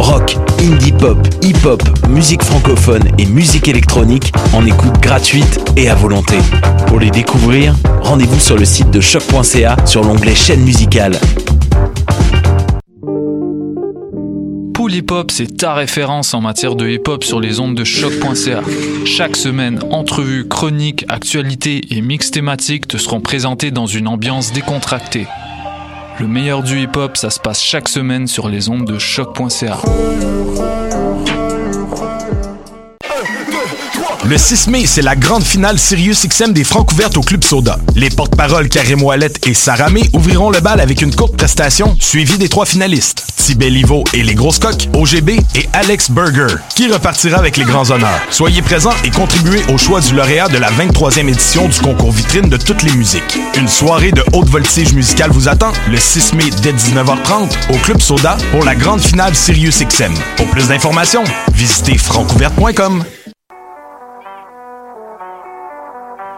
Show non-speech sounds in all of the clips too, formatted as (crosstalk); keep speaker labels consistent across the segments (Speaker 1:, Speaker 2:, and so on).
Speaker 1: Rock, indie pop, hip-hop, musique francophone et musique électronique en écoute gratuite et à volonté. Pour les découvrir, rendez-vous sur le site de choc.ca sur l'onglet chaîne musicale.
Speaker 2: Pool Hip Hop, c'est ta référence en matière de hip hop sur les ondes de choc.ca. Chaque semaine, entrevues, chroniques, actualités et mix thématiques te seront présentés dans une ambiance décontractée. Le meilleur du hip hop, ça se passe chaque semaine sur les ondes de choc.ca.
Speaker 3: Le 6 mai, c'est la grande finale Sirius XM des Francs ouvertes au Club Soda. Les porte-paroles Karim Ouellet et Sarah May ouvriront le bal avec une courte prestation suivie des trois finalistes. Tibet Livo et les grosses coques, OGB et Alex Burger, qui repartira avec les grands honneurs. Soyez présents et contribuez au choix du lauréat de la 23e édition du concours vitrine de toutes les musiques. Une soirée de haute voltige musicale vous attend le 6 mai dès 19h30 au Club Soda pour la grande finale Sirius XM. Pour plus d'informations, visitez francouverte.com.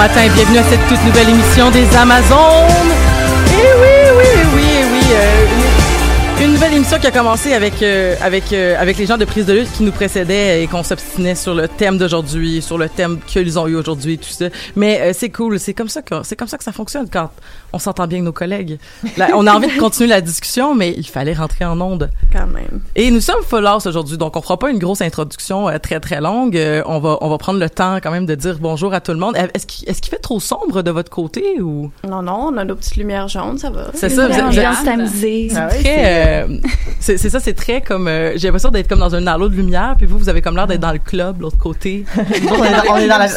Speaker 4: Matin, bienvenue à cette toute nouvelle émission des Amazones. Émission qui a commencé avec euh, avec euh, avec les gens de prise de lutte qui nous précédaient et qu'on s'obstinait sur le thème d'aujourd'hui, sur le thème qu'ils ont eu aujourd'hui, tout ça. Mais euh, c'est cool, c'est comme ça que c'est comme ça que ça fonctionne quand on s'entend bien avec nos collègues. Là, on a envie de continuer la discussion, mais il fallait rentrer en onde.
Speaker 5: Quand même.
Speaker 4: Et nous sommes house aujourd'hui, donc on fera pas une grosse introduction euh, très très longue. Euh, on va on va prendre le temps quand même de dire bonjour à tout le monde. Est-ce qu'il est-ce qu'il fait trop sombre de votre côté ou?
Speaker 5: Non, non, on a nos petites lumières jaunes, ça va.
Speaker 4: c'est ça vous êtes- vous êtes- euh, c'est ça c'est très comme euh, j'ai l'impression d'être comme dans un halo de lumière puis vous vous avez comme l'air d'être dans le club l'autre côté. (laughs)
Speaker 6: on, est dans, on est dans la,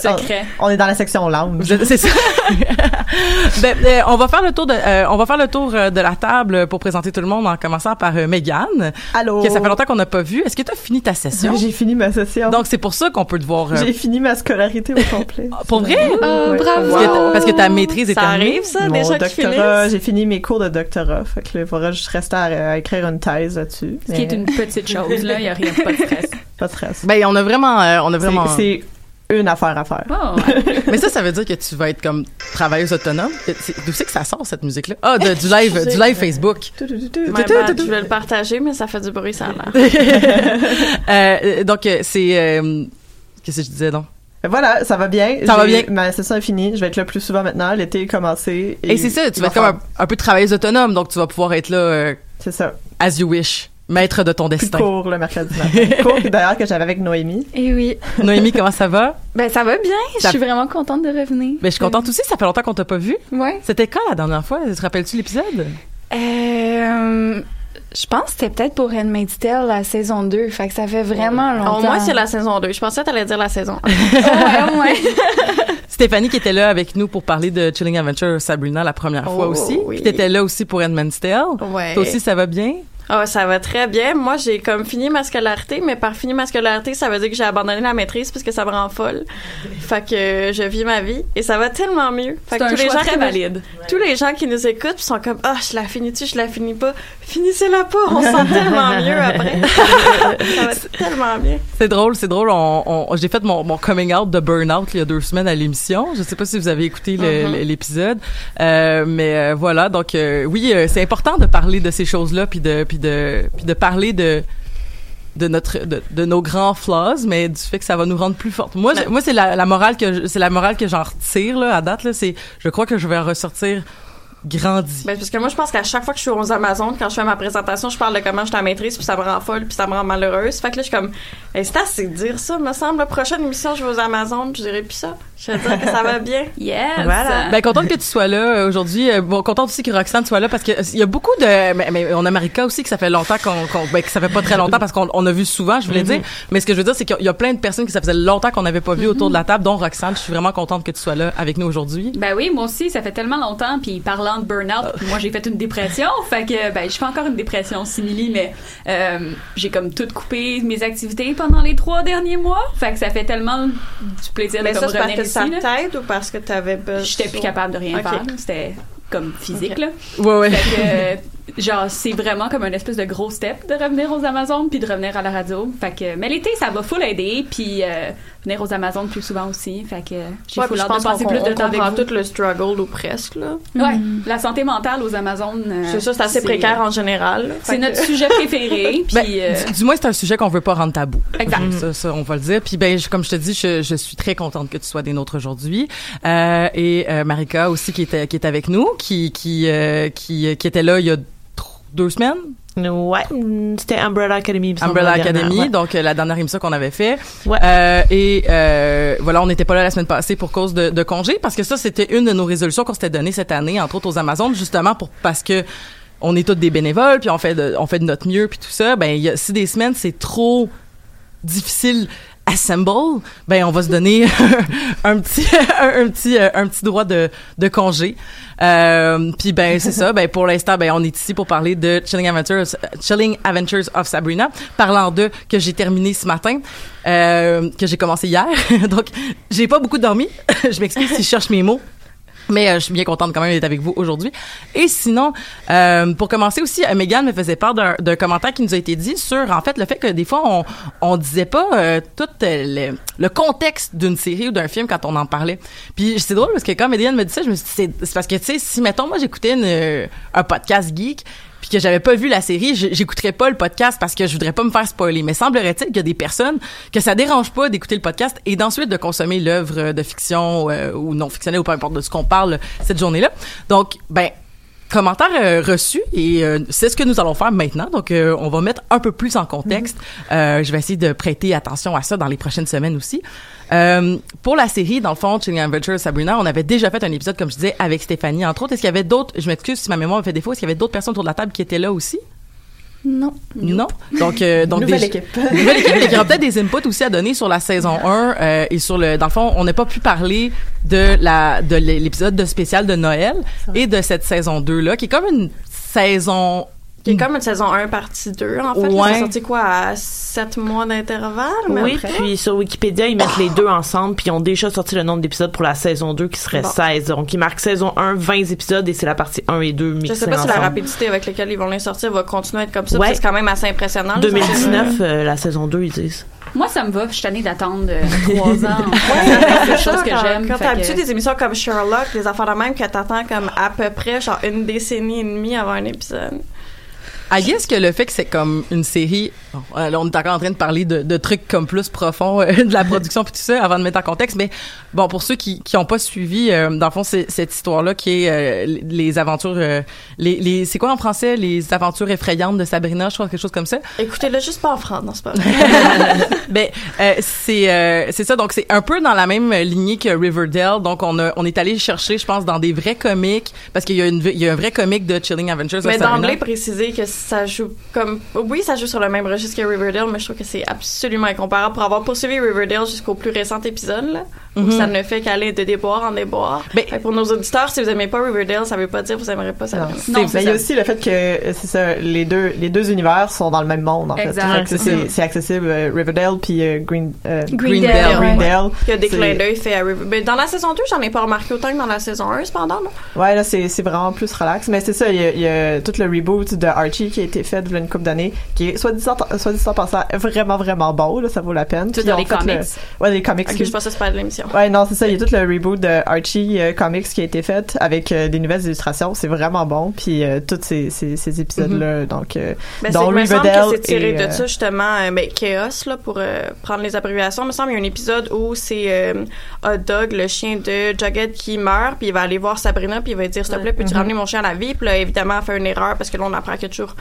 Speaker 6: on est dans la section lounge.
Speaker 4: C'est ça. (laughs) ben, euh, on va faire le tour de, euh, on va faire le tour euh, de la table pour présenter tout le monde en commençant par euh, Megan,
Speaker 6: Allô?
Speaker 4: que ça fait longtemps qu'on n'a pas vu. Est-ce que tu as fini ta session?
Speaker 6: J'ai fini ma session.
Speaker 4: Donc c'est pour ça qu'on peut te voir. euh,
Speaker 6: J'ai fini ma scolarité au complet.
Speaker 4: pour vrai?
Speaker 7: Oh,
Speaker 6: Ouais.
Speaker 7: bravo.
Speaker 4: Parce, que ta, parce que ta maîtrise est
Speaker 5: Ça
Speaker 4: terminée.
Speaker 5: arrive, ça,
Speaker 6: Mon
Speaker 5: déjà
Speaker 6: doctorat, j'ai fini mes cours de doctorat. Fait que là, il faudra juste rester à, à écrire une thèse là-dessus.
Speaker 7: Ce qui est une petite chose, là. Il n'y a rien, pas de stress. (laughs)
Speaker 6: Pas de stress.
Speaker 4: Ben on a vraiment, euh, on a vraiment.
Speaker 6: C'est c'est une affaire à faire.
Speaker 7: Ouais. (laughs)
Speaker 4: Mais ça, ça veut dire que tu vas être comme travailleuse autonome? D'où c'est que ça sort cette musique-là? Ah, de- du live, du live Facebook.
Speaker 5: Je vais le partager, mais ça fait du bruit, ça a l'air. (laughs)
Speaker 4: Euh, donc euh, c'est euh, qu'est-ce que je disais donc?
Speaker 6: Voilà, ça va bien.
Speaker 4: Ça va bien.
Speaker 6: Ma session est finie. Je vais être là plus souvent maintenant. L'été est commencé.
Speaker 4: Et, c'est ça, tu vas
Speaker 6: va
Speaker 4: être comme un, un peu travailleuse autonome, donc tu vas pouvoir être là euh,
Speaker 6: C'est ça.
Speaker 4: As you wish, maître de ton
Speaker 6: Plus de
Speaker 4: destin.
Speaker 6: cours le mercredi matin. (laughs) cours d'ailleurs que j'avais avec Noémie.
Speaker 7: Et oui.
Speaker 4: Noémie, comment ça va?
Speaker 7: Ben, ça va bien. Je suis vraiment contente de revenir.
Speaker 4: Ben je suis contente aussi, ça fait longtemps qu'on t'a pas vu.
Speaker 7: Ouais.
Speaker 4: C'était quand la dernière fois? Te rappelles-tu l'épisode?
Speaker 7: Euh, je pense que c'était peut-être pour Handmaid's Tale, la saison 2. Fait que ça fait vraiment longtemps.
Speaker 5: Au moins, c'est la saison 2. Je pensais que t'allais dire la saison 1. (laughs)
Speaker 7: ouais, ouais.
Speaker 4: C'était (laughs) Stéphanie qui était là avec nous pour parler de Chilling Adventure Sabrina la première fois
Speaker 5: Oh,
Speaker 4: aussi.
Speaker 5: oui.
Speaker 4: Puis t'étais là aussi pour Edmund's Tale.
Speaker 5: Ouais.
Speaker 4: Toi aussi, ça va bien?
Speaker 5: Ah, ça va très bien. Moi, j'ai comme fini ma scolarité, mais par fini ma scolarité, ça veut dire que j'ai abandonné la maîtrise parce que ça me rend folle. Fait que je vis ma vie et ça va tellement mieux. Fait que
Speaker 8: un
Speaker 5: tous les gens
Speaker 8: très
Speaker 5: nous-
Speaker 8: valide.
Speaker 5: tous les gens qui nous écoutent sont comme ah je la finis-tu, je la finis pas? Finissez-la pas, on se sent (laughs) tellement mieux après. (laughs) ça va tellement bien.
Speaker 4: C'est drôle, c'est drôle. On, on- j'ai fait mon, mon coming out de burn-out il y a deux semaines à l'émission. Je sais pas si vous avez écouté
Speaker 5: Mhm.
Speaker 4: le- l'épisode, Euh, mais euh, voilà. Donc euh, oui, c'est important de parler de ces choses-là, puis de, puis de, puis de parler de de notre de, de nos grands flaws mais du fait que ça va nous rendre plus fortes moi moi c'est la, la morale que c'est la morale que j'en retire là à date là c'est je crois que je vais en ressortir grandi
Speaker 5: Ben, parce que moi, je pense qu'à chaque fois que je suis aux Amazones, quand je fais ma présentation, je parle de comment je à maîtrise, puis ça me rend folle, puis ça me rend malheureuse. Fait que là, je suis comme, hey, c'est assez de dire ça, me semble. La prochaine émission, je vais aux Amazones, je dirais plus ça. Je vais dire que ça va bien. (laughs)
Speaker 8: Yes!
Speaker 5: Voilà.
Speaker 4: Ben contente que tu sois là euh, aujourd'hui. Euh, Bon, contente aussi que Roxane soit là parce que euh, il y a beaucoup de. Mais, mais on a Marika aussi que ça fait longtemps qu'on, ben, que ça fait pas très longtemps parce qu'on on a vu souvent. Je voulais
Speaker 8: Mhm.
Speaker 4: dire. Mais ce que je veux dire, c'est qu'il y a plein de personnes que ça faisait longtemps qu'on n'avait pas vu autour de la table, dont Roxane. Je suis vraiment contente que tu sois là avec nous aujourd'hui.
Speaker 8: Ben oui, moi aussi, ça fait tellement longtemps. Puis parlant de burn-out, moi j'ai fait une dépression. (laughs) Fait que ben je fais encore une dépression simili, mais euh, j'ai comme tout coupé mes activités pendant les trois derniers mois. Fait que ça fait tellement du plaisir
Speaker 5: Mais
Speaker 8: de
Speaker 5: ça, ça t'aide ou parce que t'avais besoin?
Speaker 8: J'étais plus capable de rien faire. C'était comme physique là.
Speaker 4: Ouais, ouais.
Speaker 8: Fait que, euh, (laughs) genre c'est vraiment comme un espèce de gros step de revenir aux Amazones puis de revenir à la radio. Fait que mais l'été ça va full aider puis euh, venir aux Amazones plus souvent aussi. Fait que j'ai
Speaker 5: Ouais,
Speaker 8: full hâte de passer
Speaker 5: qu'on
Speaker 8: plus de
Speaker 5: on
Speaker 8: temps avec vous.
Speaker 5: tout le struggle ou presque, là.
Speaker 8: Ouais, la santé mentale aux Amazones. euh,
Speaker 5: C'est ça, c'est assez précaire en général.
Speaker 8: C'est notre sujet préféré. (laughs)
Speaker 4: Ben,
Speaker 8: euh,
Speaker 4: du, du moins, c'est un sujet qu'on veut pas rendre tabou.
Speaker 8: Exact.
Speaker 4: Ça, ça, on va le dire. Puis, ben, je- comme je te dis, je, je suis très contente que tu sois des nôtres aujourd'hui. Euh, et euh, Marika aussi qui était qui est avec nous, qui qui euh, qui qui était là il y a deux semaines?
Speaker 9: Ouais, c'était Umbrella Academy.
Speaker 4: Umbrella Academy,
Speaker 9: ouais.
Speaker 4: donc euh, la dernière émission qu'on avait fait.
Speaker 9: Ouais.
Speaker 4: Euh, et euh, voilà, on n'était pas là la semaine passée pour cause de, de congé, parce que ça, c'était une de nos résolutions qu'on s'était données cette année, entre autres aux Amazones, justement pour parce que on est tous des bénévoles, puis on fait de, on fait de notre mieux, puis tout ça. Ben, y a, si des semaines c'est trop difficile assemble, ben on va se donner (laughs) un petit un, petit euh, un petit droit de de congé. Euh, puis ben c'est ça, ben pour l'instant ben on est ici pour parler de Chilling Adventures Chilling Adventures of Sabrina, parlant de que j'ai terminé ce matin, euh, que j'ai commencé hier. (laughs) Donc j'ai pas beaucoup dormi. (laughs) je m'excuse si je cherche mes mots. Mais euh, je suis bien contente quand même d'être avec vous aujourd'hui. Et sinon, euh, pour commencer aussi, euh, Megan me faisait part d'un commentaire qui nous a été dit sur, en fait, le fait que des fois, on, on disait pas euh, tout le, le contexte d'une série ou d'un film quand on en parlait. Puis c'est drôle parce que quand Megan me dit ça, je me suis dit, c'est- parce que, tu sais, si, mettons, moi, j'écoutais un podcast geek, puis que j'avais pas vu la série, j'écouterais pas le podcast parce que je voudrais pas me faire spoiler. Mais semblerait-il qu'il y a des personnes que ça dérange pas d'écouter le podcast et d'ensuite de consommer l'œuvre de fiction euh, ou non fictionnelle ou peu importe de ce qu'on parle cette journée-là. Donc, ben commentaire euh, reçu et euh, c'est ce que nous allons faire maintenant. Donc, euh, on va mettre un peu plus en contexte. Euh, je vais essayer de prêter attention à ça dans les prochaines semaines aussi. Euh, pour la série, dans le fond, Chilling Adventures Sabrina, on avait déjà fait un épisode, comme je disais, avec Stéphanie, entre autres. Est-ce qu'il y avait d'autres, je m'excuse si ma mémoire me fait défaut, est-ce qu'il y avait d'autres personnes autour de la table qui étaient là aussi?
Speaker 7: Non.
Speaker 4: Non? Donc, euh, donc
Speaker 6: Nouvelle
Speaker 4: des-
Speaker 6: équipe. (laughs)
Speaker 4: Nouvelle peut-être des inputs aussi à donner sur la saison 1 euh, et sur le. Dans le fond, on n'a pas pu parler de la de l'épisode de spécial de Noël et de cette saison 2 là, qui est comme une saison.
Speaker 5: Qui est comme une saison 1 partie 2, en fait.
Speaker 4: Ouais.
Speaker 5: C'est sorti quoi, à 7 mois d'intervalle?
Speaker 9: Oui,
Speaker 5: après?
Speaker 9: puis sur Wikipédia, ils mettent les deux ensemble, puis ils ont déjà sorti le nombre d'épisodes pour la saison 2 qui serait
Speaker 5: Bon.
Speaker 9: 16. Donc, ils marquent saison 1, 20 épisodes, et c'est la partie 1 et 2
Speaker 5: Je
Speaker 9: mixées
Speaker 5: sais pas si la rapidité avec laquelle ils vont les sortir va continuer à être comme ça.
Speaker 9: Ouais.
Speaker 5: C'est quand même assez impressionnant. là,
Speaker 9: 2019, euh, la saison 2, ils disent.
Speaker 8: moi ça me va. Je suis tannée d'attendre euh, trois (laughs) ans.
Speaker 5: Ouais,
Speaker 8: c'est chose que
Speaker 5: quand,
Speaker 8: j'aime.
Speaker 5: Quand t'as
Speaker 8: que-
Speaker 5: habitué des émissions comme Sherlock, des affaires de même que t'attends comme à peu près genre une décennie et demie avant un épisode?
Speaker 4: I guess que le fait que c'est comme une série, bon, euh, là on est encore en train de parler de, de trucs comme plus profonds euh, de la (laughs) production puis tout ça avant de mettre en contexte, mais bon pour ceux qui qui ont pas suivi, euh, dans le fond c'est cette histoire là qui est euh, les- aventures, euh, les les c'est quoi en français les aventures effrayantes de Sabrina, je crois quelque chose comme ça?
Speaker 5: Écoutez-le juste pas en France, non, c'est pas (laughs)
Speaker 4: ben euh, c'est euh, c'est ça donc c'est un peu dans la même lignée que Riverdale donc on a on est allé chercher je pense dans des vrais comics parce qu'il y a une il y a un vrai comic de Chilling Adventures
Speaker 5: Mais d'emblée, préciser que ça joue comme. Oui, ça joue sur le même registre jusqu'à Riverdale, mais je trouve que c'est absolument incomparable pour avoir poursuivi Riverdale jusqu'au plus récent épisode, là, où
Speaker 10: Mhm.
Speaker 5: ça ne fait qu'aller de déboire en déboire. Fait que pour nos auditeurs, si vous aimez pas Riverdale, ça veut pas dire que vous aimerez pas Sabrina.
Speaker 6: Non, mais il y a aussi le fait que euh, c'est ça, les deux les deux univers sont dans le même monde en
Speaker 5: Exact,
Speaker 6: fait. Fait que
Speaker 5: c'est ça.
Speaker 6: accessible euh, Riverdale puis euh, Green euh,
Speaker 5: Greendale.
Speaker 6: Greendale.
Speaker 5: Il y a des clins d'œil faits à Riverdale. Mais dans la saison 2, j'en ai pas remarqué autant que dans la saison 1, cependant. là.
Speaker 6: Ouais, là, c'est, c'est vraiment plus relax. Mais c'est ça, il y, y a tout le reboot de Archie qui a été fait il y a une couple d'années, qui est, soit dit en, soit passant, vraiment, vraiment bon, là, ça vaut la peine. Puis ils ont
Speaker 5: les comics?
Speaker 6: Le, ouais, les comics.
Speaker 5: Ok,
Speaker 6: qui-
Speaker 5: je pense que c'est pas de l'émission.
Speaker 6: Ouais, non, c'est ça. Il y a tout le reboot de Archie euh, Comics qui a été fait avec euh, des nouvelles illustrations. C'est vraiment bon. Puis euh, tous ces, ces, ces épisodes-là, donc, euh,
Speaker 5: Ben, c'est
Speaker 6: dont
Speaker 5: il me semble
Speaker 6: Riverdale
Speaker 5: que c'est tiré
Speaker 6: et,
Speaker 5: de
Speaker 6: euh,
Speaker 5: ça justement euh, ben, Chaos là pour euh, prendre les abréviations. Il me semble qu'il y a un épisode où c'est euh, Hot Dog, le chien de Jughead qui meurt, puis il va aller voir Sabrina, puis il va dire s'il te plaît, peux-tu
Speaker 6: Mhm.
Speaker 5: ramener mon chien à la vie? Puis là évidemment elle fait une erreur parce que là on apprend a toujours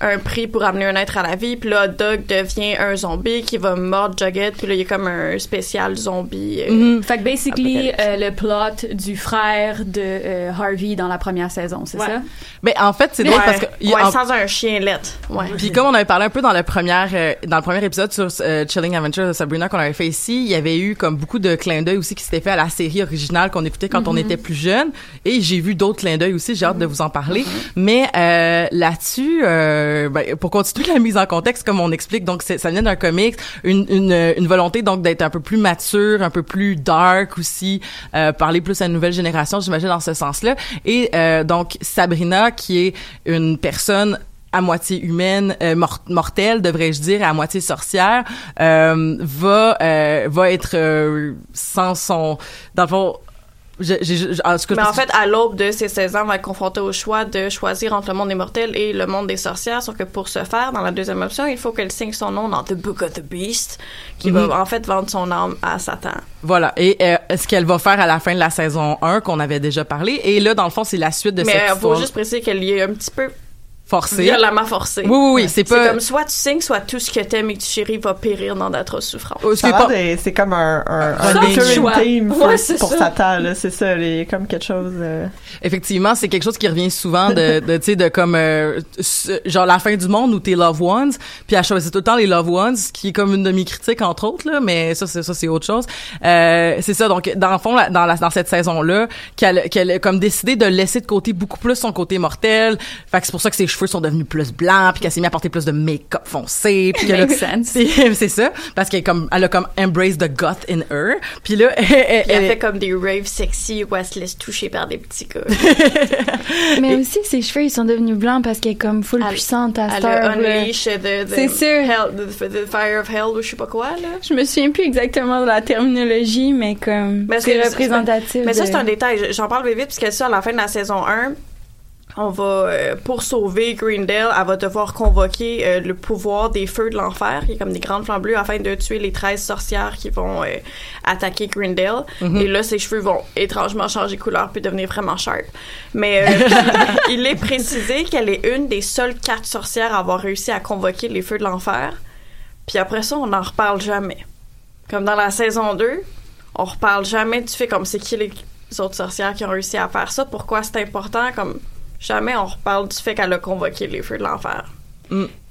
Speaker 5: un prix pour amener un être à la vie. Puis là Dog devient un zombie qui va mordre Jughead, puis là il y a comme un spécial zombie. euh,
Speaker 8: Mhm. Fait que basically, euh, le plot du frère de euh, Harvey dans la première saison, c'est
Speaker 5: Ouais.
Speaker 8: ça?
Speaker 4: Mais en fait, c'est drôle
Speaker 5: Ouais,
Speaker 4: parce que il y a-
Speaker 5: ouais,
Speaker 4: en-
Speaker 5: sans un chien lettre. Ouais.
Speaker 4: Puis comme on avait parlé un peu dans le premier euh, dans le premier épisode sur euh, Chilling Adventure de Sabrina qu'on avait fait ici, il y avait eu comme beaucoup de clins d'œil aussi qui s'étaient fait à la série originale qu'on écoutait quand on
Speaker 8: Mhm.
Speaker 4: était plus jeune et j'ai vu d'autres clins d'œil aussi, j'ai hâte de vous en parler. Mais euh, là-dessus euh, ben, pour continuer la mise en contexte comme on explique donc ça vient d'un comics, une, une une volonté donc d'être un peu plus mature, un peu plus dark aussi, euh, parler plus à une nouvelle génération, j'imagine dans ce sens-là et euh, donc Sabrina qui est une personne à moitié humaine, euh, mor- mortelle, devrais-je dire, à moitié sorcière, euh, va euh, va être euh, sans son dans le fond. J'ai- j'ai- en tout cas,
Speaker 5: Mais en fait, à l'aube de ses 16 ans, on va être confronté au choix de choisir entre le monde des mortels et le monde des sorcières. Sauf que pour ce faire, dans la deuxième option, il faut qu'elle signe son nom dans The Book of the Beast, qui
Speaker 4: Mhm.
Speaker 5: va en fait vendre son âme à Satan.
Speaker 4: Voilà. Et euh, ce qu'elle va faire à la fin de la saison 1, qu'on avait déjà parlé. Et là, dans le fond, c'est la suite de
Speaker 5: Mais
Speaker 4: cette
Speaker 5: il faut
Speaker 4: histoire
Speaker 5: juste préciser qu'elle y est un petit peu
Speaker 4: forcée.
Speaker 5: violemment forcée.
Speaker 4: Oui, oui, oui. C'est pas...
Speaker 5: comme soit tu signes, soit tout ce que t'aimes et que tu chéris va périr dans d'atroces souffrances.
Speaker 6: De- c'est comme un, un, un
Speaker 4: c'est
Speaker 6: recurring theme pour,
Speaker 4: Ouais, c'est
Speaker 6: pour
Speaker 4: ça.
Speaker 6: Satan, là. C'est ça, il y a comme quelque chose, euh,
Speaker 4: Effectivement, c'est quelque chose qui revient souvent de, (laughs) de tu sais, de comme euh, genre la fin du monde où tes loved ones, puis elle choisit tout le temps les loved ones, ce qui est comme une de mes critiques entre autres là, mais ça c'est ça c'est autre chose. Euh, c'est ça donc dans le fond la- dans la dans cette saison là qu'elle qu'elle a comme décidé de laisser de côté beaucoup plus son côté mortel. Fait que c'est pour ça que ses cheveux sont devenus plus blancs, puis qu'elle s'est mis à porter plus de make-up foncé, puis qu'elle a-
Speaker 8: Makes sense. (laughs)
Speaker 4: Puis, c'est ça parce qu'elle comme elle a comme embrace the goth in her. Puis là elle,
Speaker 5: Puis elle
Speaker 4: elle-
Speaker 5: fait comme des raves sexy où elle se laisse toucher par des petits gars. (laughs)
Speaker 7: Mais aussi, ses cheveux, ils sont devenus blancs parce qu'elle est comme full puissante à
Speaker 5: the,
Speaker 7: C'est sûr.
Speaker 5: hell, the, the fire of hell ou je sais pas quoi, là.
Speaker 7: Je me souviens plus exactement de la terminologie, mais comme
Speaker 5: Mais
Speaker 7: c'est
Speaker 5: c'est-
Speaker 7: représentatif.
Speaker 5: Mais ça, c'est un détail. J'en parle vite, vite, parce que ça, à la fin de la saison 1, on va, euh, pour sauver Greendale, elle va devoir convoquer euh, le pouvoir des feux de l'enfer, qui est comme des grandes flammes bleues, afin de tuer les 13 sorcières qui vont euh, attaquer Greendale.
Speaker 11: Mhm.
Speaker 5: Et là, ses cheveux vont étrangement changer couleur puis devenir vraiment sharp. Mais (laughs) il est précisé qu'elle est une des seules quatre sorcières à avoir réussi à convoquer les feux de l'enfer. Puis après ça, on n'en reparle jamais. Comme dans la saison 2, on reparle jamais du fait comme c'est qui les autres sorcières qui ont réussi à faire ça, pourquoi c'est important, comme jamais on reparle du fait qu'elle a convoqué les feux de l'enfer.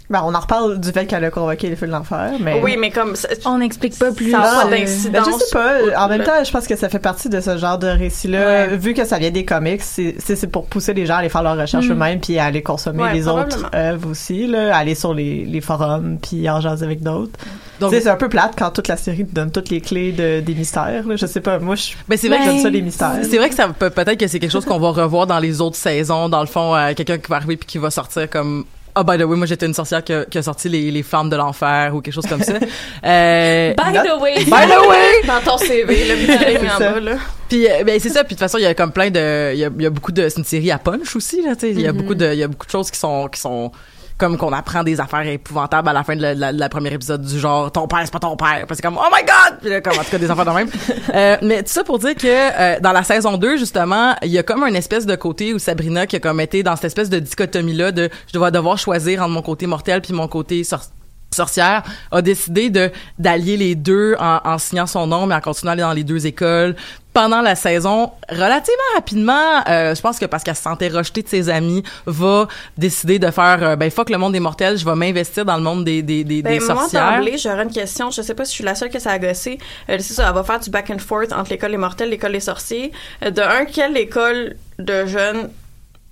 Speaker 6: Ben, on en reparle du fait qu'elle a convoqué les feux de l'enfer, mais...
Speaker 5: Oui, mais comme...
Speaker 7: On n'explique pas plus.
Speaker 5: Ça a pas
Speaker 6: ben, je sais pas. En même temps, je pense que ça fait partie de ce genre de récit-là. Vu que ça vient des comics, c'est pour pousser les gens à aller faire leurs recherches
Speaker 5: Mm.
Speaker 6: eux-mêmes puis à aller consommer
Speaker 5: Ouais,
Speaker 6: les autres œuvres aussi, là, aller sur les, les forums puis en jaser avec d'autres.
Speaker 4: Donc-
Speaker 6: c'est un peu plate quand toute la série te donne toutes les clés de, des mystères. là. Je sais pas, moi, je
Speaker 4: Ben, c'est vrai que
Speaker 6: j'aime ça les mystères.
Speaker 4: C'est vrai que ça peut peut-être que c'est quelque chose qu'on va revoir dans les autres saisons. Dans le fond, euh, quelqu'un qui va arriver puis qui va sortir comme ah by the way, moi j'étais une sorcière qui a, qui a sorti les, les flammes de l'enfer ou quelque chose comme ça. (laughs) Euh,
Speaker 8: By the way.
Speaker 4: By the way. (laughs)
Speaker 5: Dans ton CV, le mis en bas, là.
Speaker 4: Puis euh, ben c'est ça. Puis de toute façon, il y a comme plein de, il y a, il y a beaucoup de, c'est une série à punch aussi là. Tu sais, il y a
Speaker 5: Mhm.
Speaker 4: beaucoup de, il y a beaucoup de choses qui sont, qui sont comme qu'on apprend des affaires épouvantables à la fin de la, première épisode du genre ton père c'est pas ton père. Puis c'est comme oh my god! Puis là, comme en tout cas des affaires de même. (laughs) Euh, mais tout ça pour dire que euh, dans la saison 2 justement il y a comme un espèce de côté où Sabrina qui a comme été dans cette espèce de dichotomie là de je dois devoir choisir entre mon côté mortel puis mon côté sor- sorcière a décidé de d'allier les deux en, en signant son nom mais en continuant à aller dans les deux écoles pendant la saison, relativement rapidement, euh, je pense que parce qu'elle se sentait rejetée de ses amis, va décider de faire, euh, ben fuck le monde des mortels, je vais m'investir dans le monde des des des,
Speaker 5: Ben,
Speaker 4: des
Speaker 5: moi,
Speaker 4: sorcières.
Speaker 5: d'emblée, j'aurais une question. Je sais pas si je suis la seule que ça a gossé. Euh, c'est ça, elle va faire du back and forth entre l'école des mortels l'école des sorciers. Euh, de un, quelle école de jeunes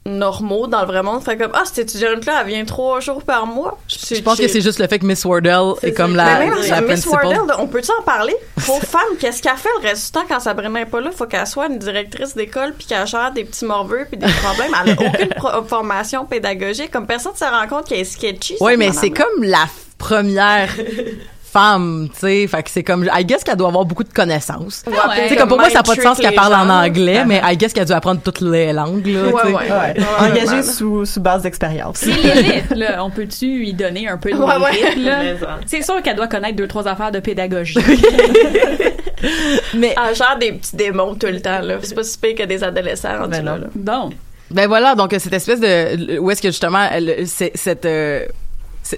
Speaker 5: normaux dans le vrai monde fait comme ah cette étudiante là elle vient trois jours par mois
Speaker 4: Je pense que c'est juste le fait que Miss Wardell est, comme la,
Speaker 5: mais même
Speaker 4: la
Speaker 5: Miss
Speaker 4: principal.
Speaker 5: Wardell, on peut-tu en parler? (laughs) Pauvre femme, qu'est-ce qu'elle fait le reste du temps quand Sabrina n'est pas là? Faut qu'elle soit une directrice d'école puis qu'elle gère des petits morveux puis des problèmes. Elle a (laughs) aucune formation pédagogique. Comme personne se rend compte qu'elle est sketchy.
Speaker 4: Oui, mais c'est comme la première (laughs) femme, tu sais, fait que c'est comme I guess qu'elle doit avoir beaucoup de connaissances.
Speaker 5: Ouais,
Speaker 4: Tu sais
Speaker 5: comme
Speaker 4: pour moi ça n'a pas de sens qu'elle parle en anglais, mais I guess qu'elle a dû apprendre toutes les langues là,
Speaker 5: Ouais,
Speaker 4: sais.
Speaker 5: ouais.
Speaker 6: Ouais.
Speaker 5: Ouais,
Speaker 6: Engagé
Speaker 5: vraiment.
Speaker 6: sous, sous base d'expérience.
Speaker 8: C'est l'élite, là. On peut-tu lui donner un peu de (laughs)
Speaker 5: Ouais, ouais.
Speaker 8: mérite, là? C'est sûr qu'elle doit connaître deux, trois affaires de pédagogie. (laughs)
Speaker 4: Mais
Speaker 5: Elle gère des petits démons tout le temps, là. C'est pas si pire que des adolescents rendus
Speaker 6: Ben
Speaker 5: là,
Speaker 6: non.
Speaker 5: là.
Speaker 8: Bon.
Speaker 4: Ben voilà, donc cette espèce de où est-ce que justement elle- c'est- cette euh,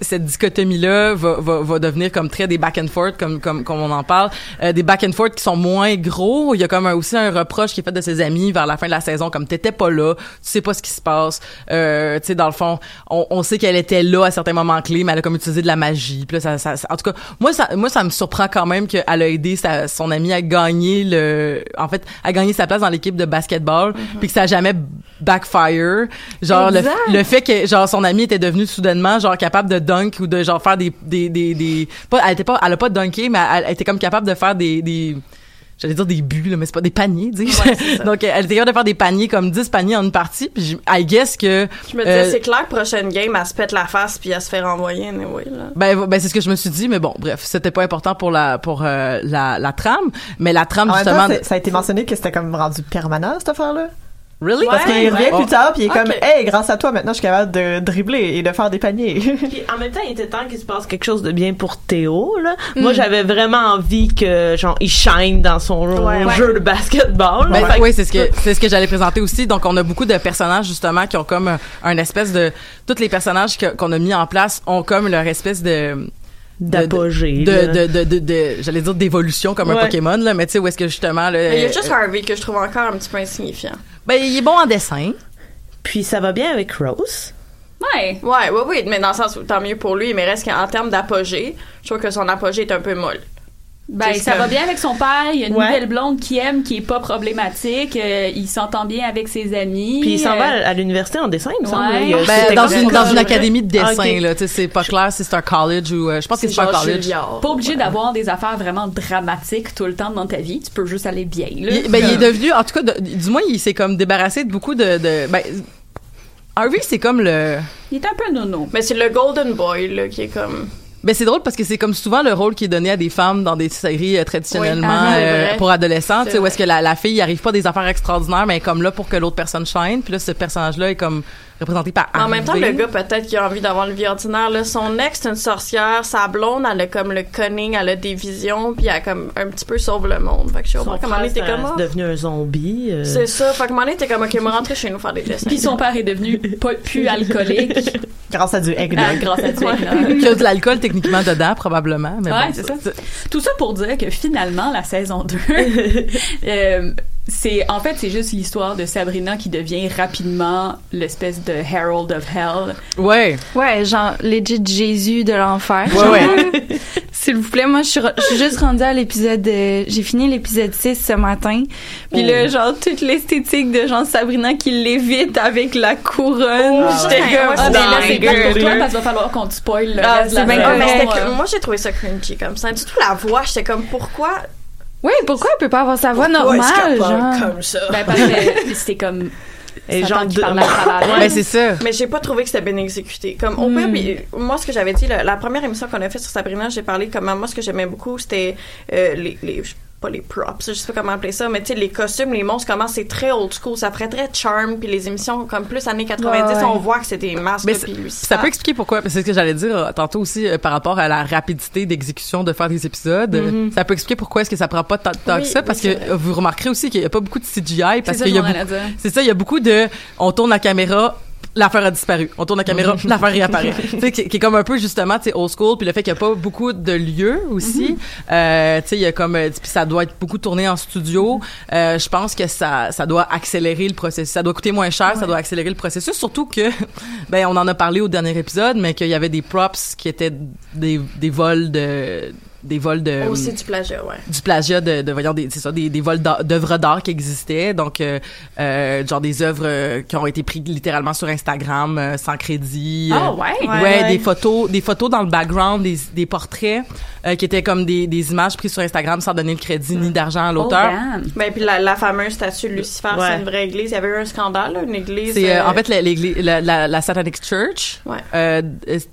Speaker 4: cette dichotomie là va, va, va devenir comme très des back and forth comme comme comme on en parle. Euh, des back and forth qui sont moins gros. Il y a comme un- aussi un reproche qui est fait de ses amis vers la fin de la saison comme t'étais pas là tu sais pas ce qui se passe. Euh, tu sais dans le fond on, on sait qu'elle était là à certains moments clés mais elle a comme utilisé de la magie. Puis là ça, ça- ça- en tout cas moi ça moi ça me surprend quand même qu'elle a aidé sa, son amie à gagner le en fait à gagner sa place dans l'équipe de basketball puis que ça a jamais backfire. Genre le, le fait que genre son amie était devenue soudainement genre capable de dunk ou de genre faire des des des, des pas elle était pas elle a pas dunké mais elle, elle était comme capable de faire des des J'allais dire des buts, là, mais c'est pas des paniers, dis (laughs) Donc, elle était capable de faire des paniers comme 10 paniers en une partie. Puis, j- I guess que...
Speaker 5: Je me disais,
Speaker 4: euh,
Speaker 5: c'est clair, prochaine game, elle se pète la face puis elle se fait renvoyer, anyway, là.
Speaker 4: ben, ben c'est ce que je me suis dit, mais bon, bref, c'était pas important pour la pour euh, la, la trame, mais la trame
Speaker 6: En même
Speaker 4: justement.
Speaker 6: temps, ça a été mentionné que c'était comme rendu permanent, cette affaire-là?
Speaker 4: Really?
Speaker 6: Parce qu'il revient plus tard, puis il est comme, hey, grâce à toi, maintenant, je suis capable de dribbler et de faire des paniers. (laughs)
Speaker 9: Puis en même temps, il était temps qu'il se passe quelque chose de bien pour Théo. Là. Moi, j'avais vraiment envie que genre il shine dans son
Speaker 5: Ouais, ouais.
Speaker 9: jeu de basketball.
Speaker 4: Ben,
Speaker 9: Fait
Speaker 4: oui, c'est ce que c'est ce que j'allais présenter aussi. Donc, on a beaucoup de personnages justement qui ont comme un, espèce de tous les personnages qu'on a mis en place ont comme leur espèce de-
Speaker 9: D'apogée,
Speaker 4: de de de, de, de- j'allais dire d'évolution comme un. Pokémon là, mais tu sais où est-ce que justement là,
Speaker 5: il y a juste Harvey que je trouve encore un petit peu insignifiant.
Speaker 4: ben il est bon en dessin.
Speaker 9: Puis ça va bien avec Rose.
Speaker 8: Ouais.
Speaker 5: Ouais, ouais, oui, mais dans le sens où tant mieux pour lui, mais reste qu'en termes d'apogée, je trouve que son apogée est un peu molle.
Speaker 8: Ben, ça
Speaker 5: comme-
Speaker 8: va bien avec son père. Il y a une
Speaker 9: Ouais.
Speaker 8: nouvelle blonde qui aime, qui est pas problématique. euh, il s'entend bien avec ses amis.
Speaker 9: Puis il s'en
Speaker 8: euh,
Speaker 9: va à à l'université en dessin, il me semble.
Speaker 8: Ouais.
Speaker 9: Il y a-
Speaker 4: Ben, dans une dans une académie de dessin
Speaker 9: Ah, ok.
Speaker 4: là, tu sais c'est pas clair si c'est un college ou euh, je pense que c'est pas un college.
Speaker 8: Pas obligé d'avoir des affaires vraiment dramatiques tout le temps dans ta vie. Tu peux juste aller bien, là.
Speaker 4: Il, ben, il est devenu, en tout cas, de- du moins, il s'est comme débarrassé de beaucoup de, de ben, Harvey, c'est comme le,
Speaker 8: Il est un peu nono.
Speaker 5: Mais c'est le Golden Boy, là, qui est comme.
Speaker 4: Ben, c'est drôle parce que c'est comme souvent le rôle qui est donné à des femmes dans des séries euh, traditionnellement
Speaker 5: Oui, ah,
Speaker 4: euh,
Speaker 5: vrai.
Speaker 4: pour adolescents, tu sais,
Speaker 5: C'est
Speaker 4: où est-ce que la, la fille, il arrive pas des affaires extraordinaires, mais elle est comme là pour que l'autre personne shine, puis là, ce personnage-là est comme représenté par
Speaker 5: En même temps, le gars, peut-être qu'il a envie d'avoir le vie ordinaire. Là. Son ex, c'est une sorcière. Sa blonde, elle a comme le cunning, elle a des visions, puis elle a comme un petit peu sauve le monde. Fait que je pas comment était
Speaker 9: c'est
Speaker 5: comme. ah,
Speaker 9: c'est devenu un zombie. euh.
Speaker 5: C'est ça. Fait que mon était comme, ok, me rentrer chez nous faire des dessins.
Speaker 8: Puis son père est devenu pas plus alcoolique (laughs)
Speaker 6: grâce à du
Speaker 8: ah,
Speaker 6: eggnog.
Speaker 8: grâce à Dieu.
Speaker 4: Il y a de l'alcool techniquement dedans, probablement, mais
Speaker 8: Ouais,
Speaker 4: bon,
Speaker 8: c'est ça. Tout ça pour dire que finalement, la saison 2, (laughs) euh, c'est, en fait, c'est juste l'histoire de Sabrina qui devient rapidement l'espèce de Herald of Hell.
Speaker 4: Ouais.
Speaker 7: Ouais, genre, legit Jésus de l'enfer.
Speaker 4: Ouais, ouais. (laughs)
Speaker 7: S'il vous plaît, moi, je suis, je suis juste rendue à l'épisode... euh, J'ai fini l'épisode 6 ce matin. Puis
Speaker 4: Oh.
Speaker 7: là, genre, toute l'esthétique de genre Sabrina qui l'évite avec la couronne. J'étais comme...
Speaker 8: Ah, ben là, c'est plate pour toi parce qu'il va falloir qu'on te spoil le
Speaker 7: Ah,
Speaker 8: reste de la
Speaker 7: bien
Speaker 5: Ah, mais
Speaker 8: euh.
Speaker 5: moi, j'ai trouvé ça cringy comme ça. Surtout la voix, j'étais comme, pourquoi?
Speaker 7: Oui, pourquoi elle peut pas avoir sa voix
Speaker 5: pourquoi est-ce
Speaker 7: normale, genre?
Speaker 5: comme ça?
Speaker 8: Ben, parce que (laughs) c'était comme...
Speaker 9: Et genre de-
Speaker 8: parle à travers.
Speaker 4: Ben, c'est ça.
Speaker 5: Mais j'ai pas trouvé que c'était bien exécuté. Comme au pire, puis, moi ce que j'avais dit, la, la première émission qu'on a fait sur Sabrina, j'ai parlé comme moi ce que j'aimais beaucoup, c'était euh, les, les pas les props, je sais pas comment appeler ça, mais tu sais les costumes, les monstres, comment c'est très old school, ça ferait très charm, puis les émissions comme plus années 90,
Speaker 7: Ouais, ouais.
Speaker 5: on voit que c'est des masques
Speaker 4: Mais
Speaker 5: puis
Speaker 4: ça peut expliquer pourquoi. C'est ce que j'allais dire euh, tantôt aussi euh, par rapport à la rapidité d'exécution de faire des épisodes. Euh, Ça peut expliquer pourquoi est-ce que ça prend pas tant de temps
Speaker 5: Oui,
Speaker 4: que ça parce que
Speaker 5: vrai.
Speaker 4: vous remarquerez aussi qu'il y a pas beaucoup de CGI parce qu'il y
Speaker 8: que
Speaker 4: a. C'est ça, il y a beaucoup de. On tourne la caméra l'affaire a disparu. On tourne la caméra, (laughs) l'affaire réapparaît. (laughs) tu sais, qui, qui est comme un peu justement, tu sais, old school, puis le fait qu'il n'y a pas beaucoup de lieux aussi. Euh, tu sais, il y a comme, euh, puis ça doit être beaucoup tourné en studio. Euh, je pense que ça, ça doit accélérer le processus. Ça doit coûter moins cher, ça doit accélérer le processus. Surtout que, (laughs) ben, on en a parlé au dernier épisode, mais qu'il y avait des props qui étaient des, des vols de des vols de
Speaker 5: Aussi du plagiat, ouais.
Speaker 4: du plagiat de, de voyons des c'est ça des, des vols d'œuvres d'art qui existaient donc euh, euh, genre des œuvres euh, qui ont été prises littéralement sur Instagram sans crédit
Speaker 8: Ah ouais?
Speaker 4: ouais,
Speaker 5: Ouais,
Speaker 4: des photos des photos dans le background des, des portraits euh, qui étaient comme des, des images prises sur Instagram sans donner le crédit ni d'argent à
Speaker 8: Oh,
Speaker 4: l'auteur
Speaker 8: damn.
Speaker 5: Ben, puis la, la fameuse statue de Lucifer,
Speaker 9: Ouais.
Speaker 5: c'est une vraie église. Il y avait eu un scandale, là, une église.
Speaker 4: c'est euh,
Speaker 5: euh,
Speaker 4: en fait la, l'église- la, la, la Satanic Church
Speaker 5: Ouais.
Speaker 4: euh,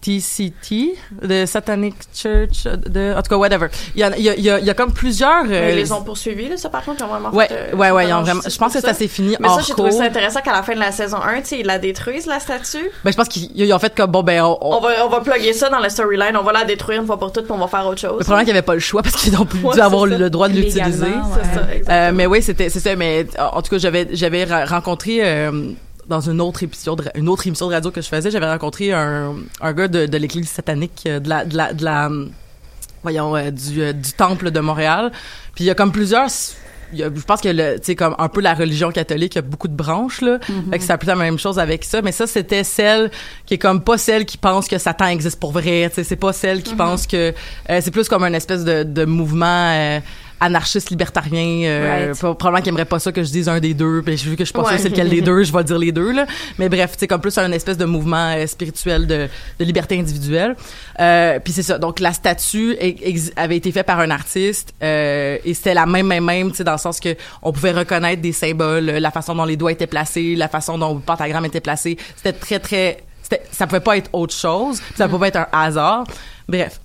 Speaker 4: TCT the Satanic Church de en tout cas whatever il y a il y a, il y a, il y a comme plusieurs
Speaker 5: ben,
Speaker 4: euh,
Speaker 5: ils les ont poursuivis, là, ça, par contre, ils ont vraiment
Speaker 4: ouais
Speaker 5: fait, euh,
Speaker 4: ouais ouais ils ont vraiment je pense que ça s'est fini
Speaker 5: Mais ça, j'ai trouvé ça intéressant qu'à la fin de la saison 1, tu sais, ils la détruisent, la statue.
Speaker 4: Ben, je pense qu'ils ils ont fait comme, bon, ben, on, on-
Speaker 5: On va, on va plugger ça dans la storyline, on va la détruire une fois pour toutes, puis on va faire autre chose.
Speaker 4: le problème, qu'il n'y avait pas le choix parce qu'ils n'ont plus (laughs)
Speaker 5: Ouais,
Speaker 4: dû avoir
Speaker 5: ça.
Speaker 4: le droit de l'utiliser.
Speaker 5: Exactement.
Speaker 4: Euh, mais oui, c'était, c'est ça. Mais en tout cas, j'avais, j'avais rencontré euh, dans une autre émission, de, une autre émission de radio que je faisais, j'avais rencontré un, un gars de, de l'église satanique euh, de la, de la, de la voyons, euh, du, euh, du temple de Montréal. Puis il y a comme plusieurs. il y a- je pense que le, tu sais comme un peu la religion catholique, il y a beaucoup de branches là. Fait que c'est un peu la même chose avec ça, mais ça c'était celle qui est comme pas celle qui pense que Satan existe pour vrai, tu sais, c'est pas celle qui pense que euh, c'est plus comme un espèce de, de mouvement euh, anarchiste libertarien euh,
Speaker 8: Right.
Speaker 4: probablement qu'il aimerait pas ça que je dise un des deux puis vu que je suis pas
Speaker 5: Ouais.
Speaker 4: sûre c'est lequel des (laughs) deux je vais dire les deux là. Mais bref c'est comme plus un espèce de mouvement euh, spirituel de, de liberté individuelle. Euh, puis c'est ça. Donc la statue ex- avait été faite par un artiste euh, et c'était la même même même tu sais dans le sens que on pouvait reconnaître des symboles la façon dont les doigts étaient placés la façon dont le pentagramme était placé. C'était très très ça pouvait pas être autre chose ça pouvait pas être un hasard. Bref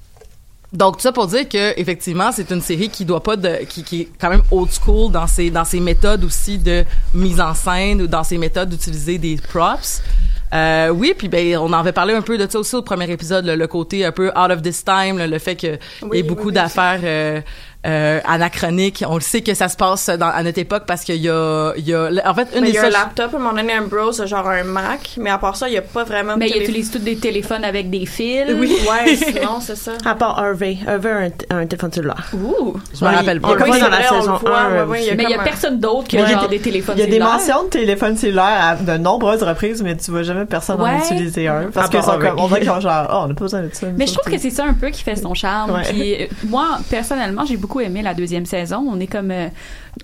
Speaker 4: donc tout ça pour dire que effectivement c'est une série qui doit pas de qui, qui est quand même old school dans ses dans ses méthodes aussi de mise en scène ou dans ses méthodes d'utiliser des props. Euh, oui, puis ben on en avait parlé un peu de ça aussi au premier épisode, le, le côté un peu out of this time, le, le fait que il y
Speaker 5: Oui,
Speaker 4: ait beaucoup
Speaker 5: oui, oui,
Speaker 4: d'affaires euh, euh, anachroniques. On le sait que ça se passe dans, à notre époque parce qu'il y a il y a en fait une
Speaker 5: Mais
Speaker 4: des
Speaker 5: il y a un laptop, à un moment donné, Ambrose, a genre un Mac, mais à part ça, il n'y a pas vraiment de
Speaker 8: Mais ils
Speaker 5: télé-
Speaker 8: utilisent tous des téléphones avec des fils.
Speaker 5: Oui, ouais, (laughs) sinon, c'est ça.
Speaker 9: À part Harvey. Harvey a un, un téléphone cellulaire.
Speaker 8: Ouh.
Speaker 4: je me rappelle
Speaker 9: On le
Speaker 4: pas.
Speaker 9: Dans la saison
Speaker 5: voit,
Speaker 9: 1.
Speaker 5: ouais, ouais, il y a
Speaker 8: Mais il y a
Speaker 5: un-
Speaker 8: personne d'autre
Speaker 6: il y a
Speaker 8: genre
Speaker 6: des-
Speaker 8: téléphones
Speaker 6: Il y a des
Speaker 8: cellulaires.
Speaker 6: mentions de téléphone cellulaire à de nombreuses reprises, mais tu vois jamais personne en utiliser un. Parce que on dirait qu'ils ont genre, oh, on n'a pas besoin de ça.
Speaker 8: Mais je trouve que c'est ça un peu qui fait son charme. Puis euh, moi, personnellement, j'ai beaucoup aimé la deuxième saison. On est comme, euh,